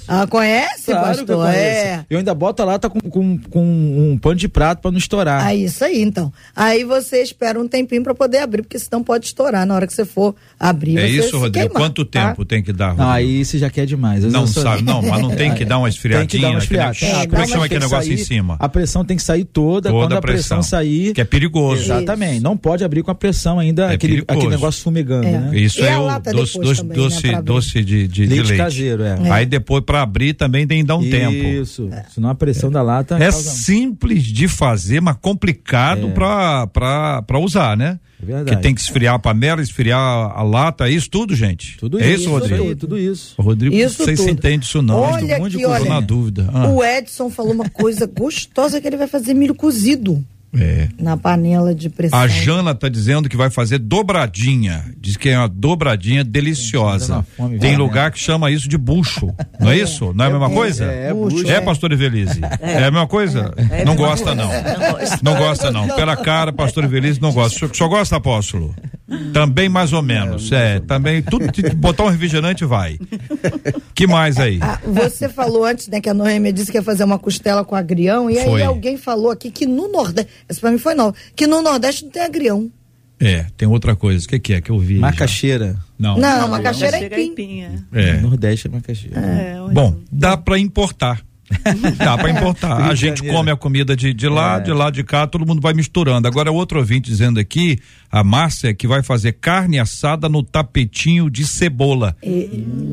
Ah, conhece, Claro que eu pastor? conheço. É. Eu ainda boto a lata com, com, com um pano de prato para não estourar. Ah, isso aí, então. Aí você espera um tempinho pra poder abrir, porque senão pode estourar na hora que você for abrir. É você isso, Rodrigo? queimar, Quanto tá? tempo tem que dar, Rodrigo? Não, aí você já quer demais. Eu Não sou- sabe, não, mas não tem que dar uma Tem que dar esfriadinha. uma esfriada. aquele- É, como é que chama uma- aquele tem que negócio em sair- cima? A pressão tem que sair toda, Toda quando a pressão, pressão. sair. Que é perigoso. Exatamente. Não pode abrir com a pressão ainda, É aquele, perigoso. aquele negócio fumegando, É. né? Isso E é o lata doce, depois doce, também, né, doce, abrir. doce de, de, de Leite leite. caseiro, é. Aí depois para abrir também tem que dar um tempo. Isso. Senão a pressão da lata. É causa- simples de fazer, mas complicado É. pra para para usar, né? É verdade. Que tem que esfriar a panela, esfriar a lata, é isso tudo, gente. Tudo é isso, isso, Rodrigo? aí, tudo isso. O Rodrigo, Isso vocês tudo. se entendem disso não. Olha um monte de aqui, coisa olha. na dúvida. Ah. O Edson falou uma coisa gostosa que ele vai fazer milho cozido. É. Na panela de pressão. A Jana tá dizendo que vai fazer dobradinha. Diz que é uma dobradinha deliciosa. fome, Tem vai, lugar né? que chama isso de bucho. Não é isso? Não é a mesma coisa? é, é bucho. É, pastor Evelise? É. a mesma coisa? É não gosta, não. Não gosta, não. Pela cara, pastor Evelise não gosta. Só, só gosta, apóstolo? Também mais ou menos. É, também. Tudo, botar um refrigerante vai. Que mais aí? Ah, você falou antes, né, que a Noêmia disse que ia fazer uma costela com agrião, e Foi. aí alguém falou aqui que no Nordeste, esse pra mim foi novo, que no Nordeste não tem agrião. É, tem outra coisa. O que, que é que eu vi? já? Macaxeira. Não. Não, macaxeira é Chega pim. aipinha. É. Nordeste é macaxeira. É, Bom, dá pra importar. Dá pra importar. A gente come a comida de, de lá, É. de lá de cá, todo mundo vai misturando. Agora, outro ouvinte dizendo aqui, a Márcia, que vai fazer carne assada no tapetinho de cebola.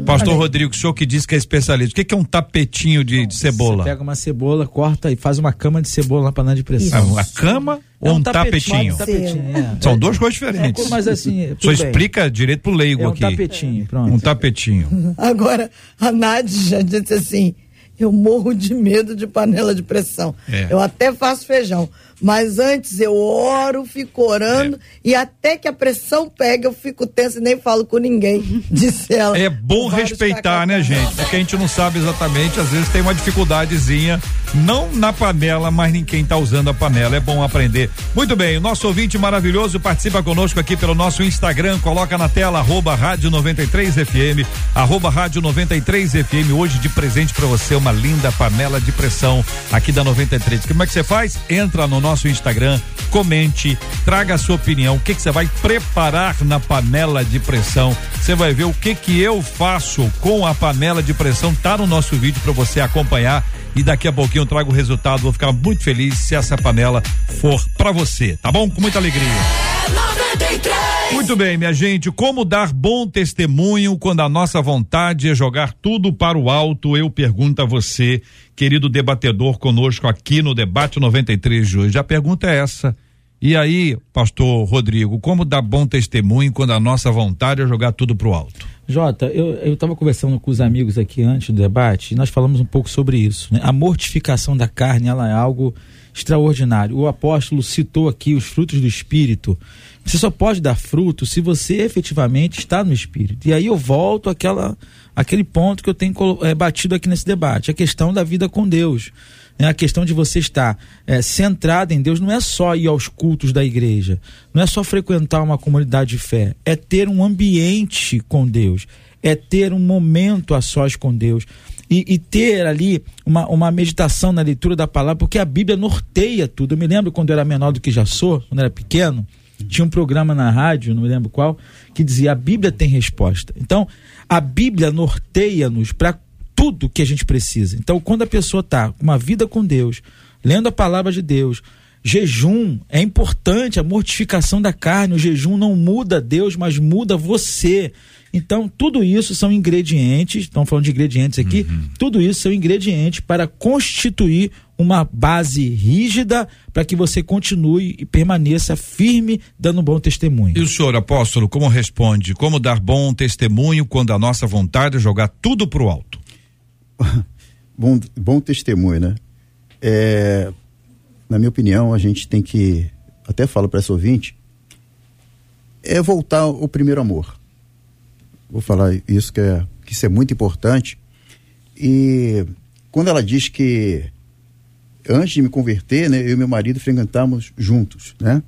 Pastor Rodrigo, o senhor que diz que é especialista, o que, que é um tapetinho de, de cebola? Você pega uma cebola, corta e faz uma cama de cebola na panela de pressão. Ah, uma cama ou É um tapetinho? Um tapetinho, é. São duas coisas diferentes. É, mas assim, bem. explica direito pro leigo É um aqui. tapetinho, pronto. Um tapetinho. Agora, a Nádia disse assim: eu morro de medo de panela de pressão. É. Eu até faço feijão. Mas antes eu oro, fico orando, É. e até que a pressão pega, eu fico tensa e nem falo com ninguém, disse ela. É bom respeitar, né, gente? Porque a gente não sabe exatamente, às vezes tem uma dificuldadezinha, não na panela, mas em quem tá usando a panela. É bom aprender. Muito bem, o nosso ouvinte maravilhoso participa conosco aqui pelo nosso Instagram, coloca na tela, arroba rádio 93 FM, arroba rádio 93 FM, hoje de presente para você uma linda panela de pressão aqui da 93. Como é que você faz? Entra no nosso Instagram, comente, traga a sua opinião, o que que você vai preparar na panela de pressão. Você vai ver o que que eu faço com a panela de pressão, tá no nosso vídeo para você acompanhar e daqui a pouquinho eu trago o resultado. Vou ficar muito feliz se essa panela for para você, tá bom? Com muita alegria. 93. Muito bem, minha gente, como dar bom testemunho quando a nossa vontade é jogar tudo para o alto? Eu pergunto a você, querido debatedor conosco aqui no debate 93 de hoje. A pergunta é essa. E aí, pastor Rodrigo, como dar bom testemunho quando a nossa vontade é jogar tudo para o alto? Jota, eu estava conversando com os amigos aqui antes do debate e nós falamos um pouco sobre isso. né? A mortificação da carne ela é algo extraordinário. O apóstolo citou aqui os frutos do Espírito. Você só pode dar fruto se você efetivamente está no Espírito. E aí eu volto àquela, àquele ponto que eu tenho eh, batido aqui nesse debate, a questão da vida com Deus. né? A questão de você estar eh, centrado em Deus não é só ir aos cultos da igreja, não é só frequentar uma comunidade de fé, é ter um ambiente com Deus, é ter um momento a sós com Deus. E, e ter ali uma, uma meditação na leitura da palavra, porque a Bíblia norteia tudo. Eu me lembro quando eu era menor do que já sou, quando eu era pequeno, tinha um programa na rádio, não me lembro qual, que dizia: a Bíblia tem resposta. Então, a Bíblia norteia-nos para tudo que a gente precisa. Então, quando a pessoa está com uma vida com Deus, lendo a palavra de Deus, jejum é importante, a mortificação da carne, o jejum não muda Deus, mas muda você. Então, tudo isso são ingredientes, estamos falando de ingredientes aqui, tudo isso são ingredientes para constituir uma base rígida para que você continue e permaneça firme dando um bom testemunho. E o senhor, apóstolo, como responde? Como dar bom testemunho quando a nossa vontade é jogar tudo para o alto? bom, bom testemunho, né? É, na minha opinião, a gente tem que, até falo para essa ouvinte, é voltar ao primeiro amor. Vou falar isso que, é, que isso é muito importante. E quando ela diz que antes de me converter, né, eu e meu marido frequentamos juntos, né?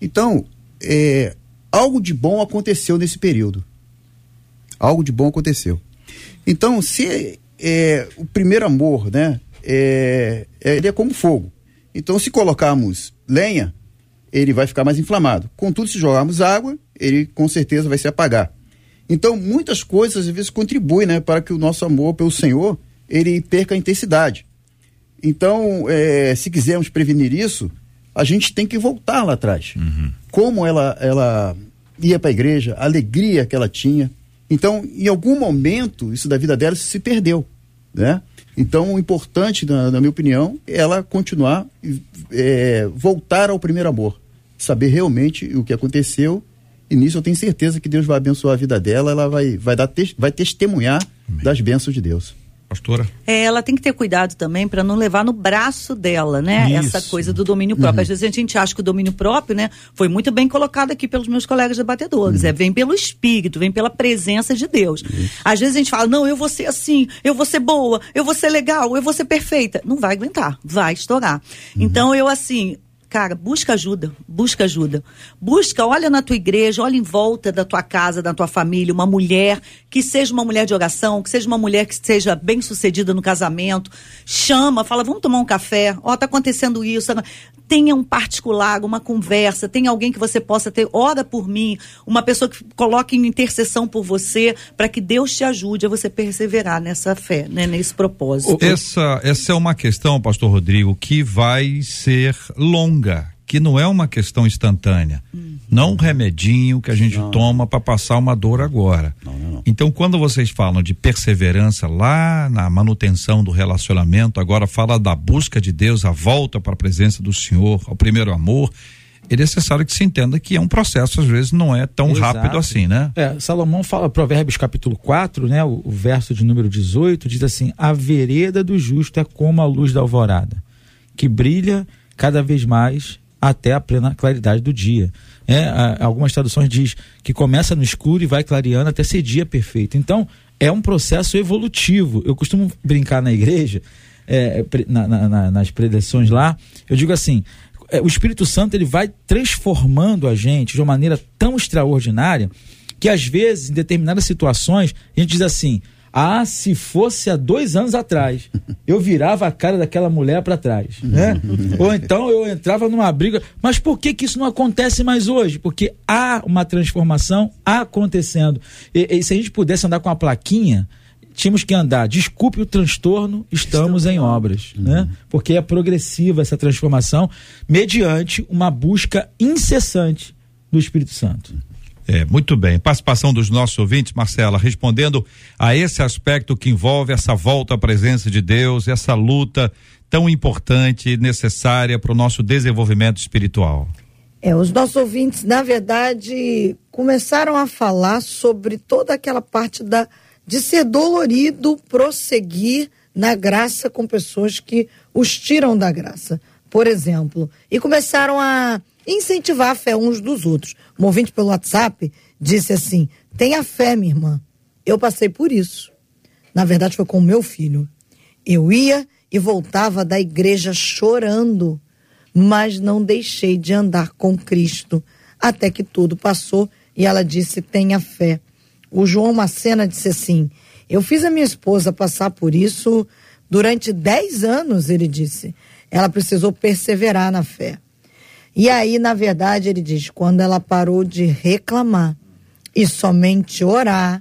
Então, é, algo de bom aconteceu nesse período. Algo de bom aconteceu. Então, se é, o primeiro amor, né, é, é- ele é como fogo. Então, se colocarmos lenha, ele vai ficar mais inflamado. Contudo, se jogarmos água, ele com certeza vai se apagar. Então, muitas coisas às vezes contribuem, né, para que o nosso amor pelo Senhor ele perca a intensidade. Então, é, se quisermos prevenir isso, a gente tem que voltar lá atrás. Como ela, ela ia para a igreja, a alegria que ela tinha. Então, em algum momento, isso da vida dela se perdeu. Né? Então, o importante, na, na minha opinião, é ela continuar, é, voltar ao primeiro amor. Saber realmente o que aconteceu. E nisso eu tenho certeza que Deus vai abençoar a vida dela, ela vai, vai, dar, vai testemunhar das bênçãos de Deus. Pastora? É, ela tem que ter cuidado também para não levar no braço dela, né? Isso. Essa coisa do domínio próprio. Às vezes a gente acha que o domínio próprio, né, foi muito bem colocado aqui pelos meus colegas debatedores. É, vem pelo espírito, vem pela presença de Deus. Às vezes a gente fala: "Não, eu vou ser assim, eu vou ser boa, eu vou ser legal, eu vou ser perfeita". Não vai aguentar, vai estourar. Então eu assim, Cara, busca ajuda, busca ajuda. Busca, olha na tua igreja, olha em volta da tua casa, da tua família, uma mulher que seja uma mulher de oração, que seja uma mulher que seja bem sucedida no casamento. Chama, fala, vamos tomar um café. Ó, tá acontecendo isso. Tenha um particular, uma conversa, tenha alguém que você possa ter, ora por mim, uma pessoa que coloque em intercessão por você, para que Deus te ajude a você perseverar nessa fé, né, nesse propósito. Essa, essa é uma questão, pastor Rodrigo, que vai ser longa, que não é uma questão instantânea. Não um remedinho que a gente toma para passar uma dor agora. Então, quando vocês falam de perseverança lá na manutenção do relacionamento, agora fala da busca de Deus, a volta para a presença do Senhor, ao primeiro amor, é necessário que se entenda que é um processo, às vezes, não é tão Exato. rápido assim, né? É, Salomão fala, Provérbios capítulo 4, né, o, o verso de número 18, diz assim: A vereda do justo é como a luz da alvorada, que brilha cada vez mais até a plena claridade do dia. É, algumas traduções diz que começa no escuro e vai clareando até ser dia perfeito. Então, é um processo evolutivo. Eu costumo brincar na igreja, é, na- na- nas preleções lá, eu digo assim, é, o Espírito Santo ele vai transformando a gente de uma maneira tão extraordinária que às vezes, em determinadas situações, a gente diz assim: ah, se fosse há dois anos atrás, eu virava a cara daquela mulher para trás, né? Ou então eu entrava numa briga. Mas por que que isso não acontece mais hoje? Porque há uma transformação acontecendo. E, e se a gente pudesse andar com a plaquinha, tínhamos que andar. Desculpe o transtorno, estamos em obras, né? Porque é progressiva essa transformação mediante uma busca incessante do Espírito Santo. É, muito bem. Participação dos nossos ouvintes, Marcela, respondendo a esse aspecto que envolve essa volta à presença de Deus, essa luta tão importante e necessária para o nosso desenvolvimento espiritual. É, os nossos ouvintes, na verdade, começaram a falar sobre toda aquela parte da, de ser dolorido prosseguir na graça com pessoas que os tiram da graça, por exemplo. E começaram a incentivar a fé uns dos outros. Um ouvinte pelo WhatsApp disse assim: tenha fé, minha irmã. Eu passei por isso. Na verdade, foi com o meu filho. Eu ia e voltava da igreja chorando, mas não deixei de andar com Cristo até que tudo passou e ela disse: tenha fé. O João Macena disse assim: eu fiz a minha esposa passar por isso durante 10 anos, ele disse. Ela precisou perseverar na fé. E aí, na verdade, ele diz: quando ela parou de reclamar e somente orar,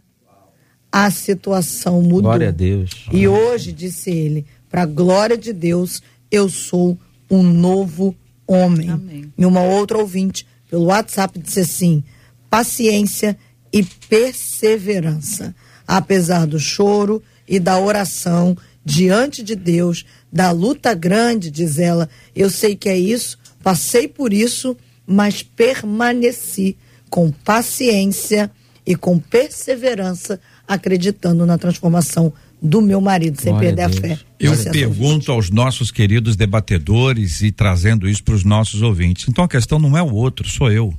a situação mudou. Glória a Deus. E hoje, disse ele, para a glória de Deus, eu sou um novo homem. Amém. E uma outra ouvinte, pelo WhatsApp, disse assim: paciência e perseverança. Apesar do choro e da oração diante de Deus, da luta grande, diz ela, eu sei que é isso, passei por isso, mas permaneci com paciência e com perseverança, acreditando na transformação do meu marido, sem Glória perder a fé. Eu essa pergunto aos nossos queridos debatedores e trazendo isso para os nossos ouvintes. Então a questão não é o outro, sou eu.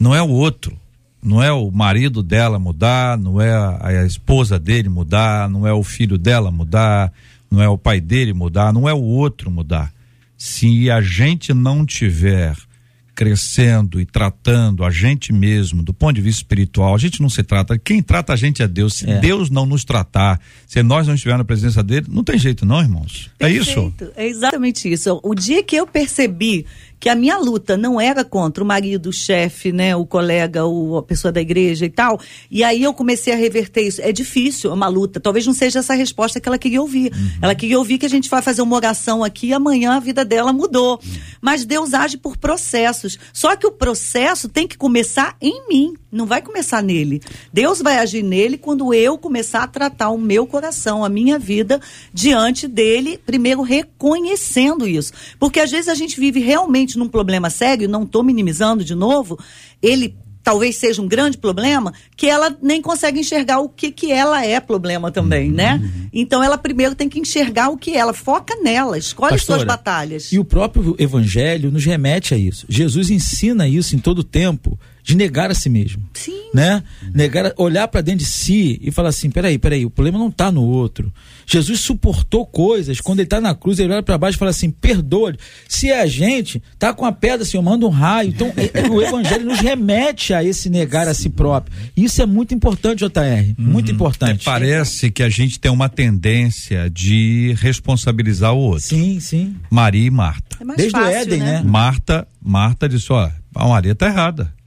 Não é o outro. Não é o marido dela mudar, não é a, a esposa dele mudar, não é o filho dela mudar, não é o pai dele mudar, não é o outro mudar. Se a gente não tiver crescendo e tratando a gente mesmo do ponto de vista espiritual, a gente não se trata, quem trata a gente é Deus. Se É. Deus não nos tratar, se nós não estivermos na presença dele, não tem jeito não, irmãos. É isso. Perfeito, É exatamente isso. O dia que eu percebi que a minha luta não era contra o marido, o chefe, né, o colega, o, a pessoa da igreja e tal, e aí eu comecei a reverter isso. É difícil, é uma luta. Talvez não seja essa a resposta que ela queria ouvir. Ela queria ouvir que a gente vai fazer uma oração aqui e amanhã a vida dela mudou. Mas Deus age por processos. Só que o processo tem que começar em mim, não vai começar nele. Deus vai agir nele quando eu começar a tratar o meu coração, a minha vida diante dele, primeiro reconhecendo isso. Porque às vezes a gente vive realmente num problema sério, não estou minimizando de novo, ele talvez seja um grande problema, que ela nem consegue enxergar o que que ela é problema também, né? Então ela primeiro tem que enxergar o que ela foca nela, escolhe as suas Pastora, batalhas. E o próprio evangelho nos remete a isso. Jesus ensina isso em todo tempo, de negar a si mesmo. Sim. Né? Negar, olhar para dentro de si e falar assim: peraí, peraí, o problema não está no outro. Jesus suportou coisas, quando ele está na cruz, ele olha para baixo e fala assim: perdoa. Se é a gente, tá com a pedra, Senhor, manda um raio. Então, é- o evangelho nos remete a esse negar a si próprio. Isso é muito importante, JR. Muito importante. É, parece que a gente tem uma tendência de responsabilizar o outro. Sim, sim. Maria e Marta. É mais Desde o fácil, Éden, né? Marta, Marta disse, ó, a Maria tá errada.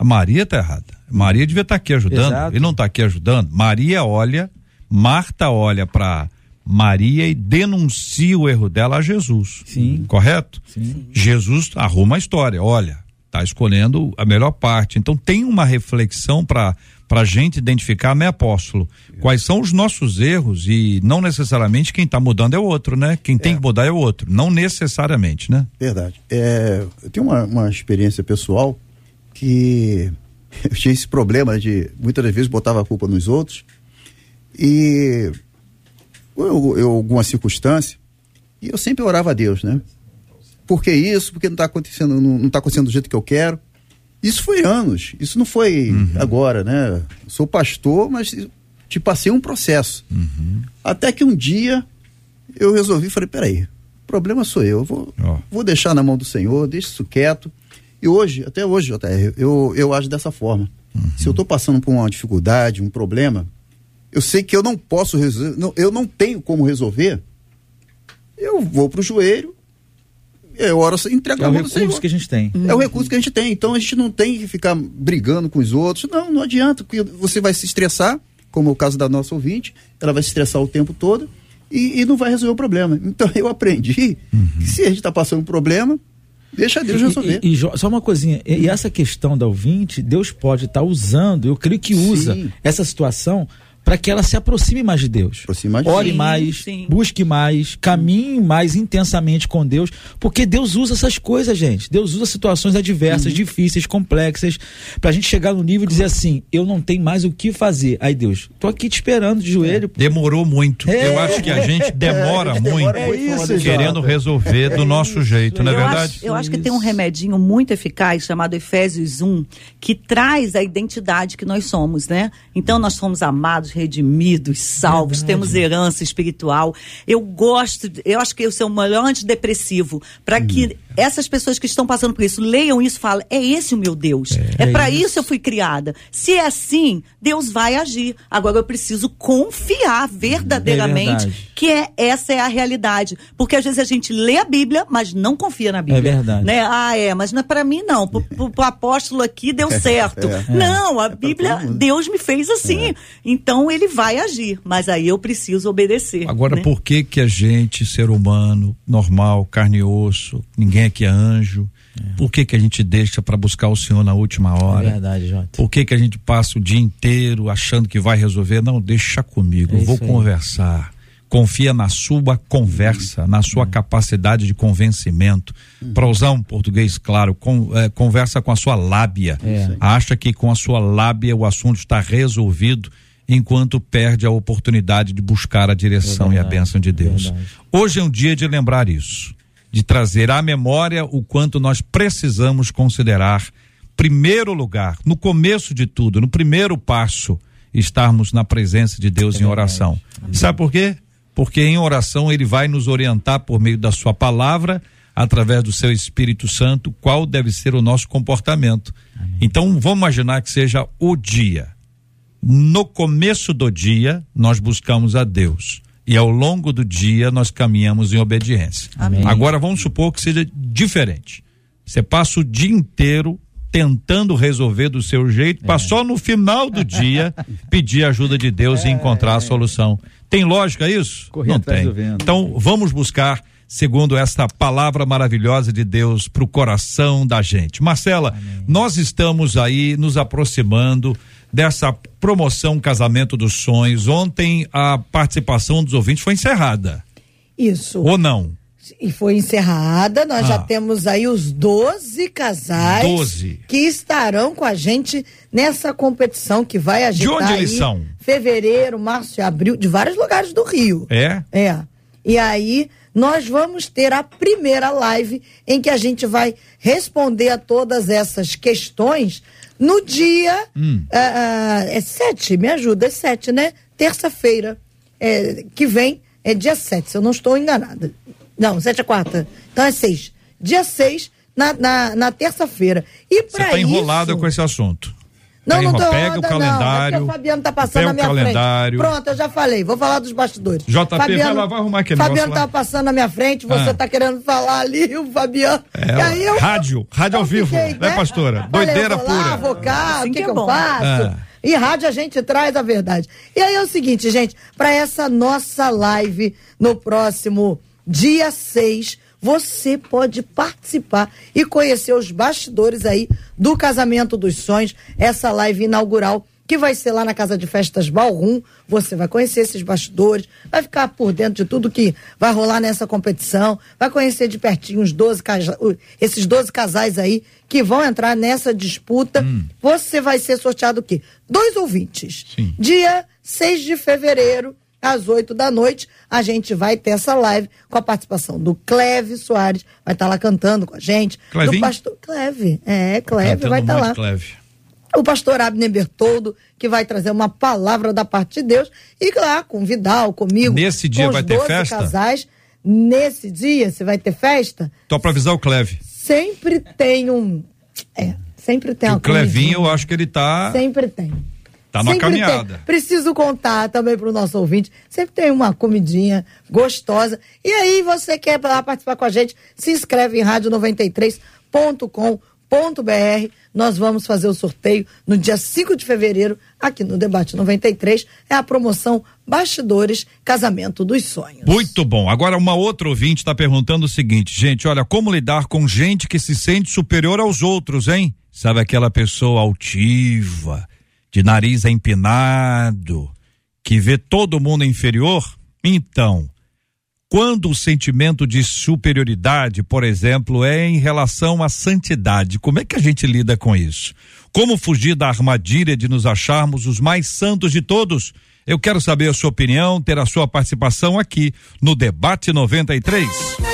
A Maria tá errada. Maria devia estar aqui ajudando. Exato. Ele não tá aqui ajudando. Maria olha, Marta olha para Maria e denuncia o erro dela a Jesus. Sim. Correto? Sim. Jesus arruma a história. Olha, tá escolhendo a melhor parte. Então tem uma reflexão para para gente identificar, né, apóstolo? Quais são os nossos erros e não necessariamente quem está mudando é o outro, né? Quem tem que mudar é o outro, não necessariamente, né? Verdade. É, eu tenho uma, uma experiência pessoal que eu tinha esse problema de muitas das vezes botava a culpa nos outros e eu, eu alguma circunstância e eu sempre orava a Deus, né? Por que isso? Porque não está acontecendo, não, não tá acontecendo do jeito que eu quero. Isso foi anos. Isso não foi agora, né? Eu sou pastor, mas te passei um processo. Até que um dia eu resolvi, falei, peraí, o problema sou eu, eu vou, Ó. vou deixar na mão do Senhor, deixa isso quieto. E hoje, até hoje, JR, eu, eu acho dessa forma. Se eu estou passando por uma dificuldade, um problema, eu sei que eu não posso resolver, não, eu não tenho como resolver, eu vou pro joelho, eu oro, entrego É o do Senhor. recurso que a gente tem. É o recurso que a gente tem. Então a gente não tem que ficar brigando com os outros. Não, não adianta, porque você vai se estressar, como é o caso da nossa ouvinte, ela vai se estressar o tempo todo e, e não vai resolver o problema. Então eu aprendi que se a gente está passando um problema, deixa Deus resolver. E, e- e só uma coisinha, e, e essa questão da ouvinte, Deus pode estar usando, eu creio que usa Sim. essa situação para que ela se aproxime mais de Deus. Aproxime mais de Ore Deus. mais, Sim, sim. busque mais, caminhe mais intensamente com Deus, porque Deus usa essas coisas, gente. Deus usa situações adversas, difíceis, complexas, pra gente chegar no nível e dizer assim: eu não tenho mais o que fazer. Aí Deus, tô aqui te esperando de joelho. Demorou muito. É. Eu acho que a gente demora gente muito demora muito É isso, querendo resolver do nosso jeito, não é eu verdade? Acho, eu acho que tem um remedinho muito eficaz chamado Efésios 1, que traz a identidade que nós somos, né? Então nós somos amados, redimidos, salvos, temos herança espiritual. Eu gosto, eu acho que esse é o melhor antidepressivo para que essas pessoas que estão passando por isso leiam isso e falem: é esse o meu Deus. É, É para isso. isso eu fui criada. Se é assim, Deus vai agir. Agora eu preciso confiar verdadeiramente É que é, essa é a realidade. Porque às vezes a gente lê a Bíblia, mas não confia na Bíblia. É verdade. Né? Ah, é, mas não é para mim, não. Pro, pro- pro apóstolo aqui deu certo. É. Não, a Bíblia. Deus me fez assim. Então ele vai agir. Mas aí eu preciso obedecer. Agora, né? por que que a gente, ser humano, normal, carne e osso, ninguém aqui é anjo, por que que a gente deixa para buscar o Senhor na última É hora? verdade, Jota. Por que que a gente passa o dia inteiro achando que vai resolver? Não, deixa comigo, É eu vou aí. conversar. Confia na sua conversa, na sua capacidade de convencimento. Para usar um português claro, con- eh, conversa com a sua lábia. É. Acha que com a sua lábia o assunto está resolvido, enquanto perde a oportunidade de buscar a direção É e a verdade, bênção de é Deus. verdade. Hoje é um dia de lembrar isso, de trazer à memória o quanto nós precisamos considerar, primeiro lugar, no começo de tudo, no primeiro passo, estarmos na presença de Deus em oração. Sabe por quê? Porque em oração ele vai nos orientar por meio da sua palavra, através do seu Espírito Santo, qual deve ser o nosso comportamento. Então, vamos imaginar que seja o dia no começo do dia nós buscamos a Deus e ao longo do dia nós caminhamos em obediência. Amém. Agora vamos supor que seja diferente. Você passa o dia inteiro tentando resolver do seu jeito, para só no final do dia pedir a ajuda de Deus e encontrar a solução. Tem lógica isso? Correr Não tem. Então vamos buscar segundo esta palavra maravilhosa de Deus para o coração da gente. Marcela, nós estamos aí nos aproximando dessa promoção Casamento dos Sonhos. Ontem a participação dos ouvintes foi encerrada. Isso. Ou não? E foi encerrada. Nós Ah. já temos aí os 12 casais 12. que estarão com a gente nessa competição que vai agitar onde eles são? fevereiro, março e abril, de vários lugares do Rio. É? É. E aí nós vamos ter a primeira live em que a gente vai responder a todas essas questões no dia Hum. ah, é sete, me ajuda, é sete, né? Terça-feira é, que vem é dia sete, se eu não estou enganada. Não, sete é quarta. Então é seis. Dia seis na, na, na terça-feira. E Você para tá enrolada isso, com esse assunto. Não, Tá não tô Pega o errada, Não. É calendário. o Fabiano tá passando pega na o minha calendário. frente. Pronto, eu já falei. Vou falar dos bastidores. JP, vai lá, vai arrumar aquele Fabiano lá. tá passando na minha frente, você Ah. tá querendo falar ali, o Fabiano. É, e aí eu, rádio, rádio ao eu vivo, fiquei, né, pastora? Falei, Doideira eu vou lá, pura. vou cá, Assim o que, que que é eu bom. faço? Ah. E rádio a gente traz a verdade. E aí é o seguinte, gente, para essa nossa live no próximo dia 6, você pode participar e conhecer os bastidores aí do Casamento dos Sonhos, essa live inaugural que vai ser lá na Casa de Festas Balrum. Você vai conhecer esses bastidores, vai ficar por dentro de tudo que vai rolar nessa competição, vai conhecer de pertinho os 12 casa- o- esses 12 casais aí que vão entrar nessa disputa. Você vai ser sorteado o quê? Dois ouvintes. Sim. Dia 6 de fevereiro, às 8 da noite, a gente vai ter essa live com a participação do Cleve Soares, vai estar lá cantando com a gente. Clevinho? Do pastor Cleve, é, Cleve vai estar muito, lá Cleve. o pastor Abner Bertoldo, que vai trazer uma palavra da parte de Deus, e lá com o Vidal, comigo. Nesse dia com vai os ter 12 festa? casais. Nesse dia, você vai ter festa? Tô pra avisar o Cleve. Sempre tem um. É, sempre tem Que uma o Clevinho, eu acho que ele tá. Sempre tem. Tá Sempre caminhada. tem. Preciso contar também para o nosso ouvinte. Sempre tem uma comidinha gostosa. E aí, você quer participar com a gente? Se inscreve em rádio93.com.br. Nós vamos fazer o sorteio no dia 5 de fevereiro, aqui no Debate 93. É a promoção Bastidores Casamento dos Sonhos. Muito bom. Agora, uma outra ouvinte está perguntando o seguinte, gente, olha, como lidar com gente que se sente superior aos outros, hein? Sabe aquela pessoa altiva, de nariz empinado, que vê todo mundo inferior? Então, quando o sentimento de superioridade, por exemplo, é em relação à santidade, como é que a gente lida com isso? Como fugir da armadilha de nos acharmos os mais santos de todos? Eu quero saber a sua opinião, ter a sua participação aqui no Debate 93.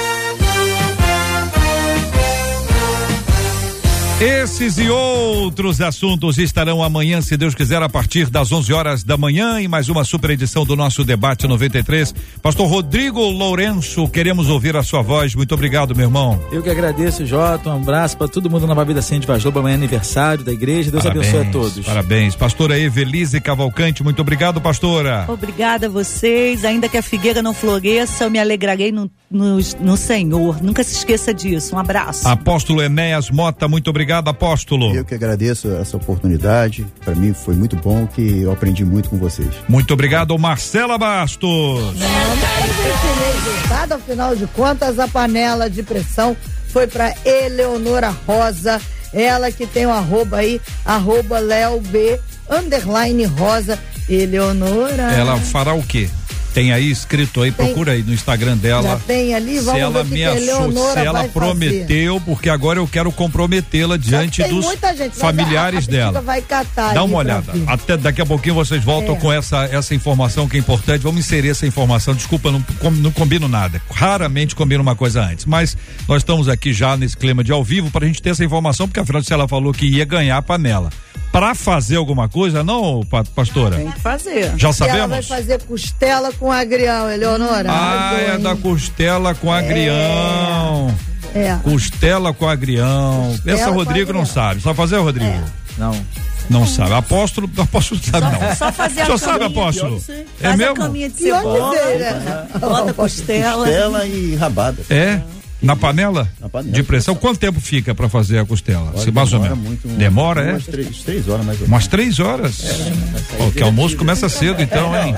Esses e outros assuntos estarão amanhã, se Deus quiser, a partir das 11 horas da manhã, em mais uma super edição do nosso Debate 93. Pastor Rodrigo Lourenço, queremos ouvir a sua voz. Muito obrigado, meu irmão. Eu que agradeço, Jota. Um abraço para todo mundo na Babida Sente Vaz Lobo. Amanhã é aniversário da igreja. Deus abençoe a todos. Parabéns. Pastora Evelise Cavalcante, muito obrigado, pastora. Obrigada a vocês. Ainda que a figueira não floresça, eu me alegrarei no, no, no Senhor. Nunca se esqueça disso. Um abraço. Apóstolo Enéas Mota, muito obrigado, apóstolo. Eu que agradeço essa oportunidade. Para mim foi muito bom que eu aprendi muito com vocês. Muito obrigado, Marcela Bastos. Esse resultado, afinal de contas, a panela de pressão foi para Eleonora Rosa, ela que tem o arroba aí, arroba Léo B, underline Rosa, Eleonora. Ela fará o quê? Tem aí escrito aí, Tem. procura aí no Instagram dela. Já tem ali, se vamos ela o que me achou, se ela prometeu, porque agora eu quero comprometê-la diante dos gente, familiares dela. Dá uma olhada. Até daqui a pouquinho vocês voltam É. com essa, essa informação que é importante. Vamos inserir essa informação. Desculpa, não, não combino nada. Raramente combino uma coisa antes. Mas nós estamos aqui já nesse clima de ao vivo para a gente ter essa informação, porque afinal de ela falou que ia ganhar a panela. Para fazer alguma coisa, não, pa- pastora? Tem que fazer. Já E ela vai sabemos? fazer costela com agrião, Eleonora. Ah, é da costela com agrião. É. Costela com agrião. Costela Essa Rodrigo não sabe. Sabe fazer, Rodrigo? Não. Não sabe. Apóstolo, apóstolo sabe não. Só fazer O a senhor sabe, apóstolo? Faz É a mesmo? caminha de Pior cebola, né? bota costela. Costela e rabada. É? Na panela? Na panela. De pressão. Quanto tempo fica pra fazer a costela? Olha, Se mais ou demora menos. muito, demora, é? Umas três, três horas mais ou menos. Umas três horas. Ó, que almoço começa cedo, então, hein?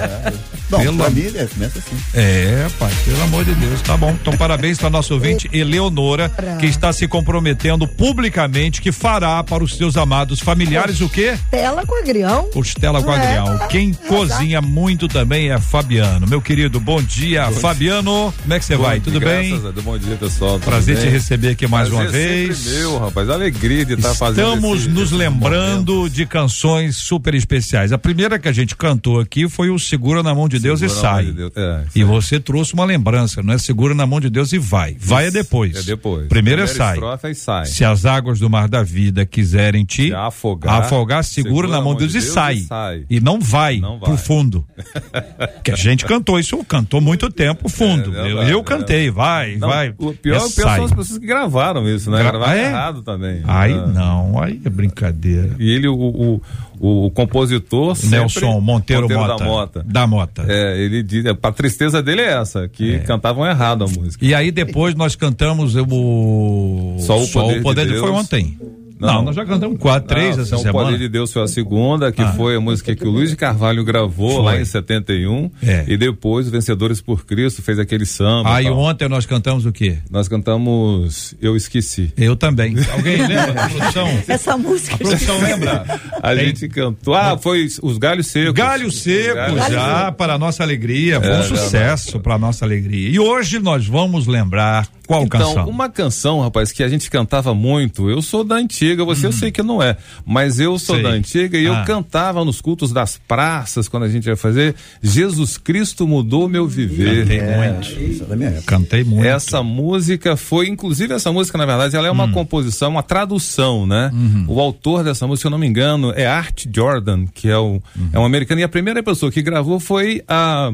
Pelo pra am- mim, é, começa assim. É, pai, pelo amor de Deus, tá bom. Então, parabéns para nosso ouvinte Eleonora, que está se comprometendo publicamente que fará para os seus amados familiares o quê? Tela com agrião. Costela com É, agrião. Quem exato. cozinha muito também é Fabiano. Meu querido, bom dia. Fabiano, como é que você vai? Tudo bem? Deus, bom dia, pessoal. Tudo Prazer bem? te receber aqui mais uma Prazer vez. sempre meu, rapaz. Alegria de estar fazendo Estamos esse- nos esse lembrando momento. de canções super especiais. A primeira que a gente cantou aqui foi o Segura na Mão de Deus e Segura mão sai. de Deus. É, E você trouxe uma lembrança, não é? Segura na mão de Deus e vai. Vai é depois. É depois. Primeiro é sai. e sai. Se as águas do mar da vida quiserem te afogar, afogar, segura, na mão de Deus, e, sai. e sai. E não vai, Não pro vai. fundo. que a gente cantou isso, cantou muito tempo fundo. É eu, eu é cantei, vai, Não, vai. O pior, é o pior são as pessoas que gravaram isso, né? Gra- gravaram Ah, é? errado também. Aí É. não, aí é brincadeira. E ele, o, o, o, o compositor. Nelson Monteiro, Mota. da Mota. Da Mota. É, ele diz, a tristeza dele é essa, que cantavam errado a música. E aí depois nós cantamos o Só o Poder de de foi Deus. ontem. Não, Não. nós já cantamos quatro, três Não, essa então, semana. O Poder de Deus foi a segunda, que Ah. foi a música que o Luiz de Carvalho gravou Foi. lá em 71. É. E depois o Vencedores por Cristo fez aquele samba. Aí e tal. ontem nós cantamos o quê? Nós cantamos Eu Esqueci. Eu também. Alguém lembra? A produção? Essa música. A produção lembra? A Tem. gente cantou. Ah, foi os Galhos Secos. Galho seco Galhos já, para a nossa alegria. Foi um É, sucesso para a nossa alegria. E hoje nós vamos lembrar qual então, canção? uma canção, rapaz, que a gente cantava muito. Eu sou da antiga, você eu sei que não é, mas eu sou Sei. da antiga e Ah. eu cantava nos cultos das praças quando a gente ia fazer Jesus Cristo mudou meu viver. Cantei muito. Isso é da minha época. Cantei muito. Essa música foi, inclusive essa música, na verdade, ela é Hum. uma composição, uma tradução, né? Uhum. O autor dessa música, se eu não me engano, é Art Jordan, que é, o, Uhum. é um americano. E a primeira pessoa que gravou foi a, a-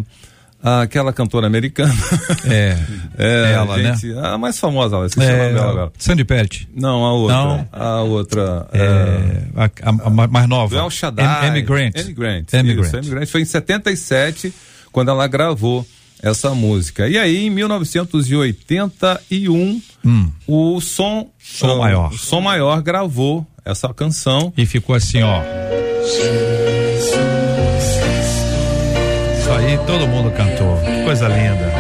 aquela cantora americana. É. É, Ela, né? gente, A mais famosa lá, esqueci o nome dela É, agora. Sandy Pet. Não, a outra. Não. A outra. é, É, a, a- a mais nova. El Shaddai. Amy Grant. Amy Grant. Amy Isso, Grant. Amy Grant. Foi em 77 quando ela gravou essa música. E aí, em 1981, o Som, Hum. Som Maior. o Som Maior gravou essa canção. E ficou assim, ó. Isso todo mundo cantou. Que Coisa linda.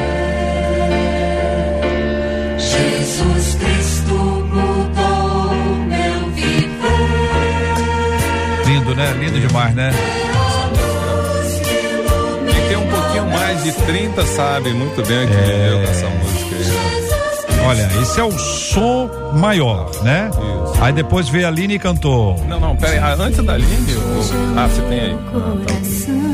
Jesus Cristo mudou meu viver. Lindo, né? Lindo demais, né? Quem tem um pouquinho mais de 30 sabe muito bem o que É. viveu com essa música aí. Olha, esse é o som maior, né? Isso. Aí depois veio a Aline e cantou. Não, não, pera aí. Ah, Antes da Aline, o- ah, você tem aí. Ah, tá.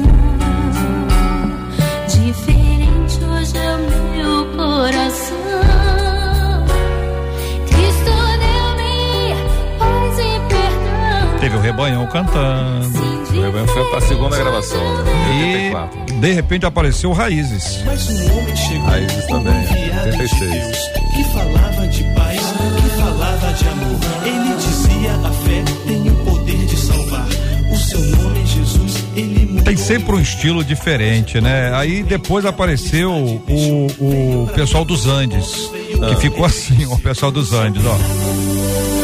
Rebanhão cantando. O Rebanho foi pra segunda gravação, né? E 84. de repente apareceu Raízes. Mas um homem chegou, Raízes também, um enviado de 86. Deus, que falava de paz, que falava de amor. Ele dizia a fé tem o poder de salvar. O seu nome é Jesus, ele mudou. Tem sempre um estilo diferente, né? Aí depois apareceu o, o pessoal dos Andes, que ficou assim, o pessoal dos Andes, ó.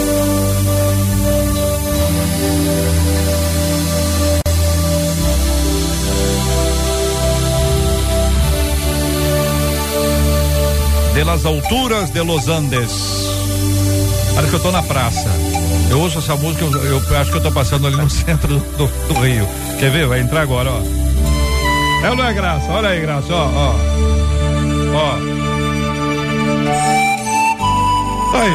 De las alturas de los Andes. Olha que eu tô na praça. Eu ouço essa música, eu, eu acho que eu tô passando ali no centro do, do- do Rio. Quer ver? Vai entrar agora, ó. É ou não é graça? Olha aí, graça, ó, ó. Ó. Aí,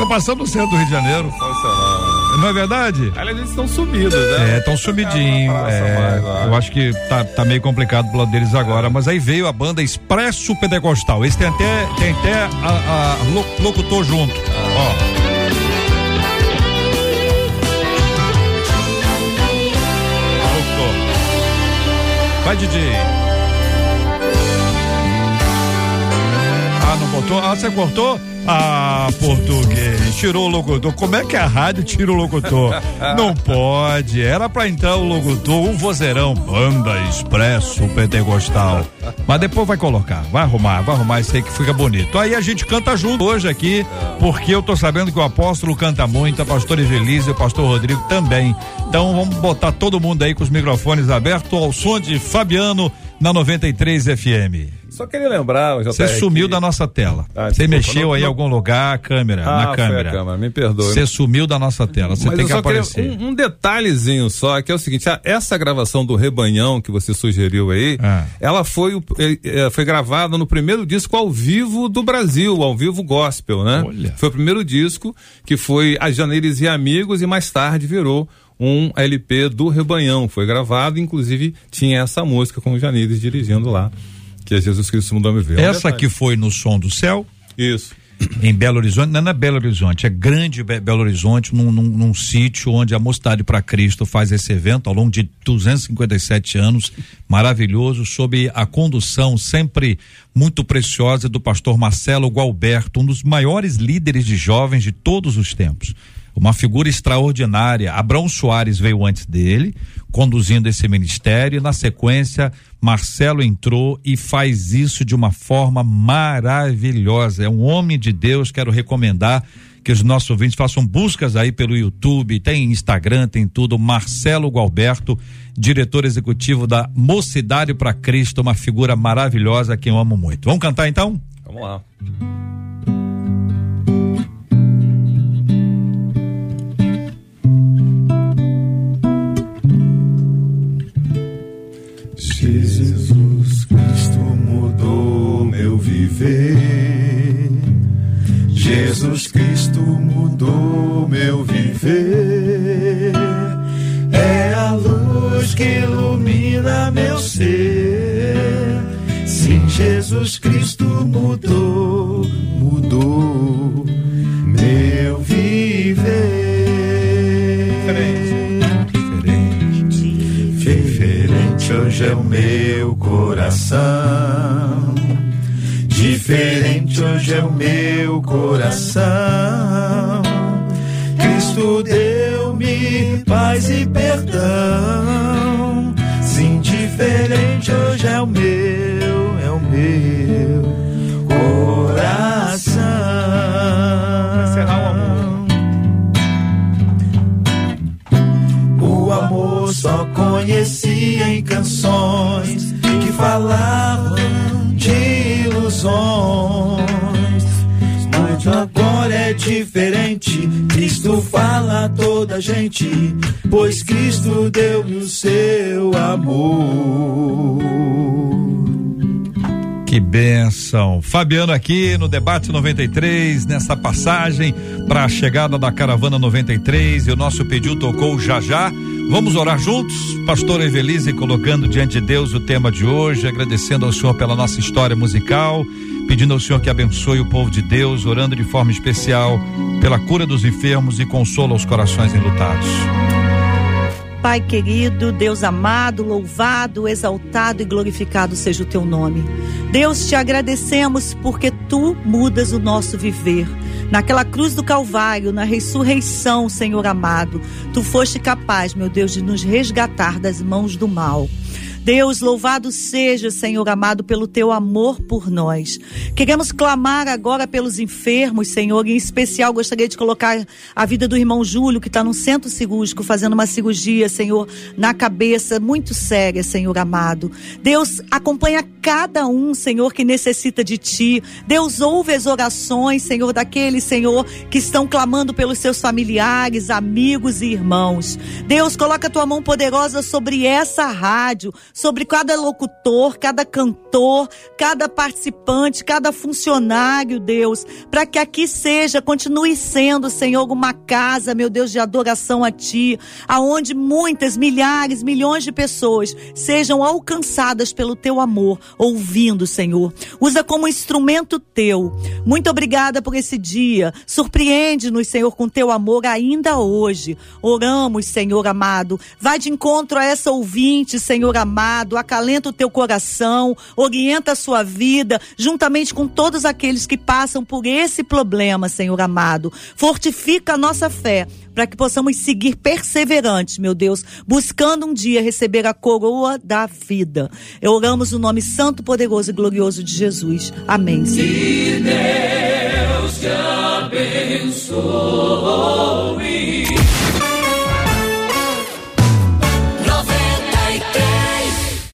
tô passando no centro do Rio de Janeiro. Né? Não é verdade? Aliás, eles estão sumidos, né? É, tão sumidinho. Ficaram na praça É, eu acho que tá, tá meio complicado pro lado deles agora, mas aí veio a banda Expresso Pentecostal. Esse tem até, tem até a, a lo- locutor junto. Ó. Vai, DJ. Ah, não botou? Ah, você cortou? Ah, português, tirou o locutor. Como é que a rádio tira o locutor? Não pode. Era pra entrar o locutor, um vozeirão, banda expresso pentecostal. Mas depois vai colocar, vai arrumar, vai arrumar isso aí que fica bonito. Aí a gente canta junto hoje aqui, porque eu tô sabendo que o apóstolo canta muito, a pastora Evelise e o pastor Rodrigo também. Então vamos botar todo mundo aí com os microfones abertos ao som de Fabiano na 93 FM. Só queria lembrar, Você sumiu que- da nossa tela. Ah, Você desculpa, mexeu não- aí em não- algum lugar, a câmera, Ah, na câmera. câmera, me perdoe. Você sumiu da nossa tela. Você tem que só queria aparecer. um, um detalhezinho só, que é o seguinte, essa gravação do Rebanhão que você sugeriu aí, Ah. ela foi, eh, eh, foi gravada no primeiro disco ao vivo do Brasil, ao vivo gospel, né? Olha. Foi o primeiro disco que foi A Janeiros e Amigos e mais tarde virou um LP do Rebanhão, foi gravado, inclusive tinha essa música com o Janires dirigindo lá, que é Jesus Cristo mudou meu ver. É Essa detalhe. aqui foi no Som do Céu, Isso. em Belo Horizonte. Não é Belo Horizonte, é grande Be- Belo Horizonte, num, num, num sítio onde a Mocidade para Cristo faz esse evento ao longo de 257 anos, maravilhoso, sob a condução sempre muito preciosa do pastor Marcelo Gualberto, um dos maiores líderes de jovens de todos os tempos. Uma figura extraordinária. Abrão Soares veio antes dele, conduzindo esse ministério. E na sequência, Marcelo entrou e faz isso de uma forma maravilhosa. É um homem de Deus. Quero recomendar que os nossos ouvintes façam buscas aí pelo YouTube, tem Instagram, tem tudo. Marcelo Gualberto, diretor executivo da Mocidade para Cristo, uma figura maravilhosa que eu amo muito. Vamos cantar então? Vamos lá. Jesus Cristo mudou meu viver. É a luz que ilumina meu ser. Sim, Jesus Cristo mudou, mudou meu viver. Diferente hoje é o meu coração. Diferente hoje é o meu coração. Cristo deu-me paz e perdão. Sim, diferente hoje é o meu, é o meu coração. Encerrar o amor. O amor só conhecia em canções que falavam de ilusões. Mas agora é diferente. Cristo fala a toda gente, pois Cristo deu-me o seu amor. Que benção. Fabiano aqui no debate 93, nessa passagem para a chegada da caravana 93 e o nosso pedido tocou já já. Vamos orar juntos? Pastor Evelise colocando diante de Deus o tema de hoje, agradecendo ao Senhor pela nossa história musical, pedindo ao Senhor que abençoe o povo de Deus, orando de forma especial pela cura dos enfermos e consola os corações enlutados. Pai querido, Deus amado, louvado, exaltado e glorificado seja o teu nome. Deus, te agradecemos porque tu mudas o nosso viver. Naquela cruz do Calvário, na ressurreição, Senhor amado, tu foste capaz, meu Deus, de nos resgatar das mãos do mal. Deus, louvado seja, Senhor amado, pelo teu amor por nós. Queremos clamar agora pelos enfermos, Senhor, em especial gostaria de colocar a vida do irmão Júlio, que está no centro cirúrgico, fazendo uma cirurgia, Senhor, na cabeça, muito séria, Senhor amado. Deus, acompanha cada um, Senhor, que necessita de ti. Deus, ouve as orações, Senhor, daqueles, Senhor, que estão clamando pelos seus familiares, amigos e irmãos. Deus, coloca a tua mão poderosa sobre essa rádio, sobre cada locutor, cada cantor, cada participante, cada funcionário, Deus, para que aqui seja, continue sendo, Senhor, uma casa, meu Deus, de adoração a Ti, aonde muitas, milhares, milhões de pessoas sejam alcançadas pelo Teu amor, ouvindo, Senhor. Usa como instrumento Teu. Muito obrigada por esse dia. Surpreende-nos, Senhor, com Teu amor ainda hoje. Oramos, Senhor amado. Vai de encontro a essa ouvinte, Senhor amado. Acalenta o Teu coração, orienta a sua vida, juntamente com todos aqueles que passam por esse problema, Senhor amado. Fortifica a nossa fé para que possamos seguir perseverantes, meu Deus, buscando um dia receber a coroa da vida. Eu oramos no nome santo, poderoso e glorioso de Jesus. Amém. Senhor. Que Deus te abençoe.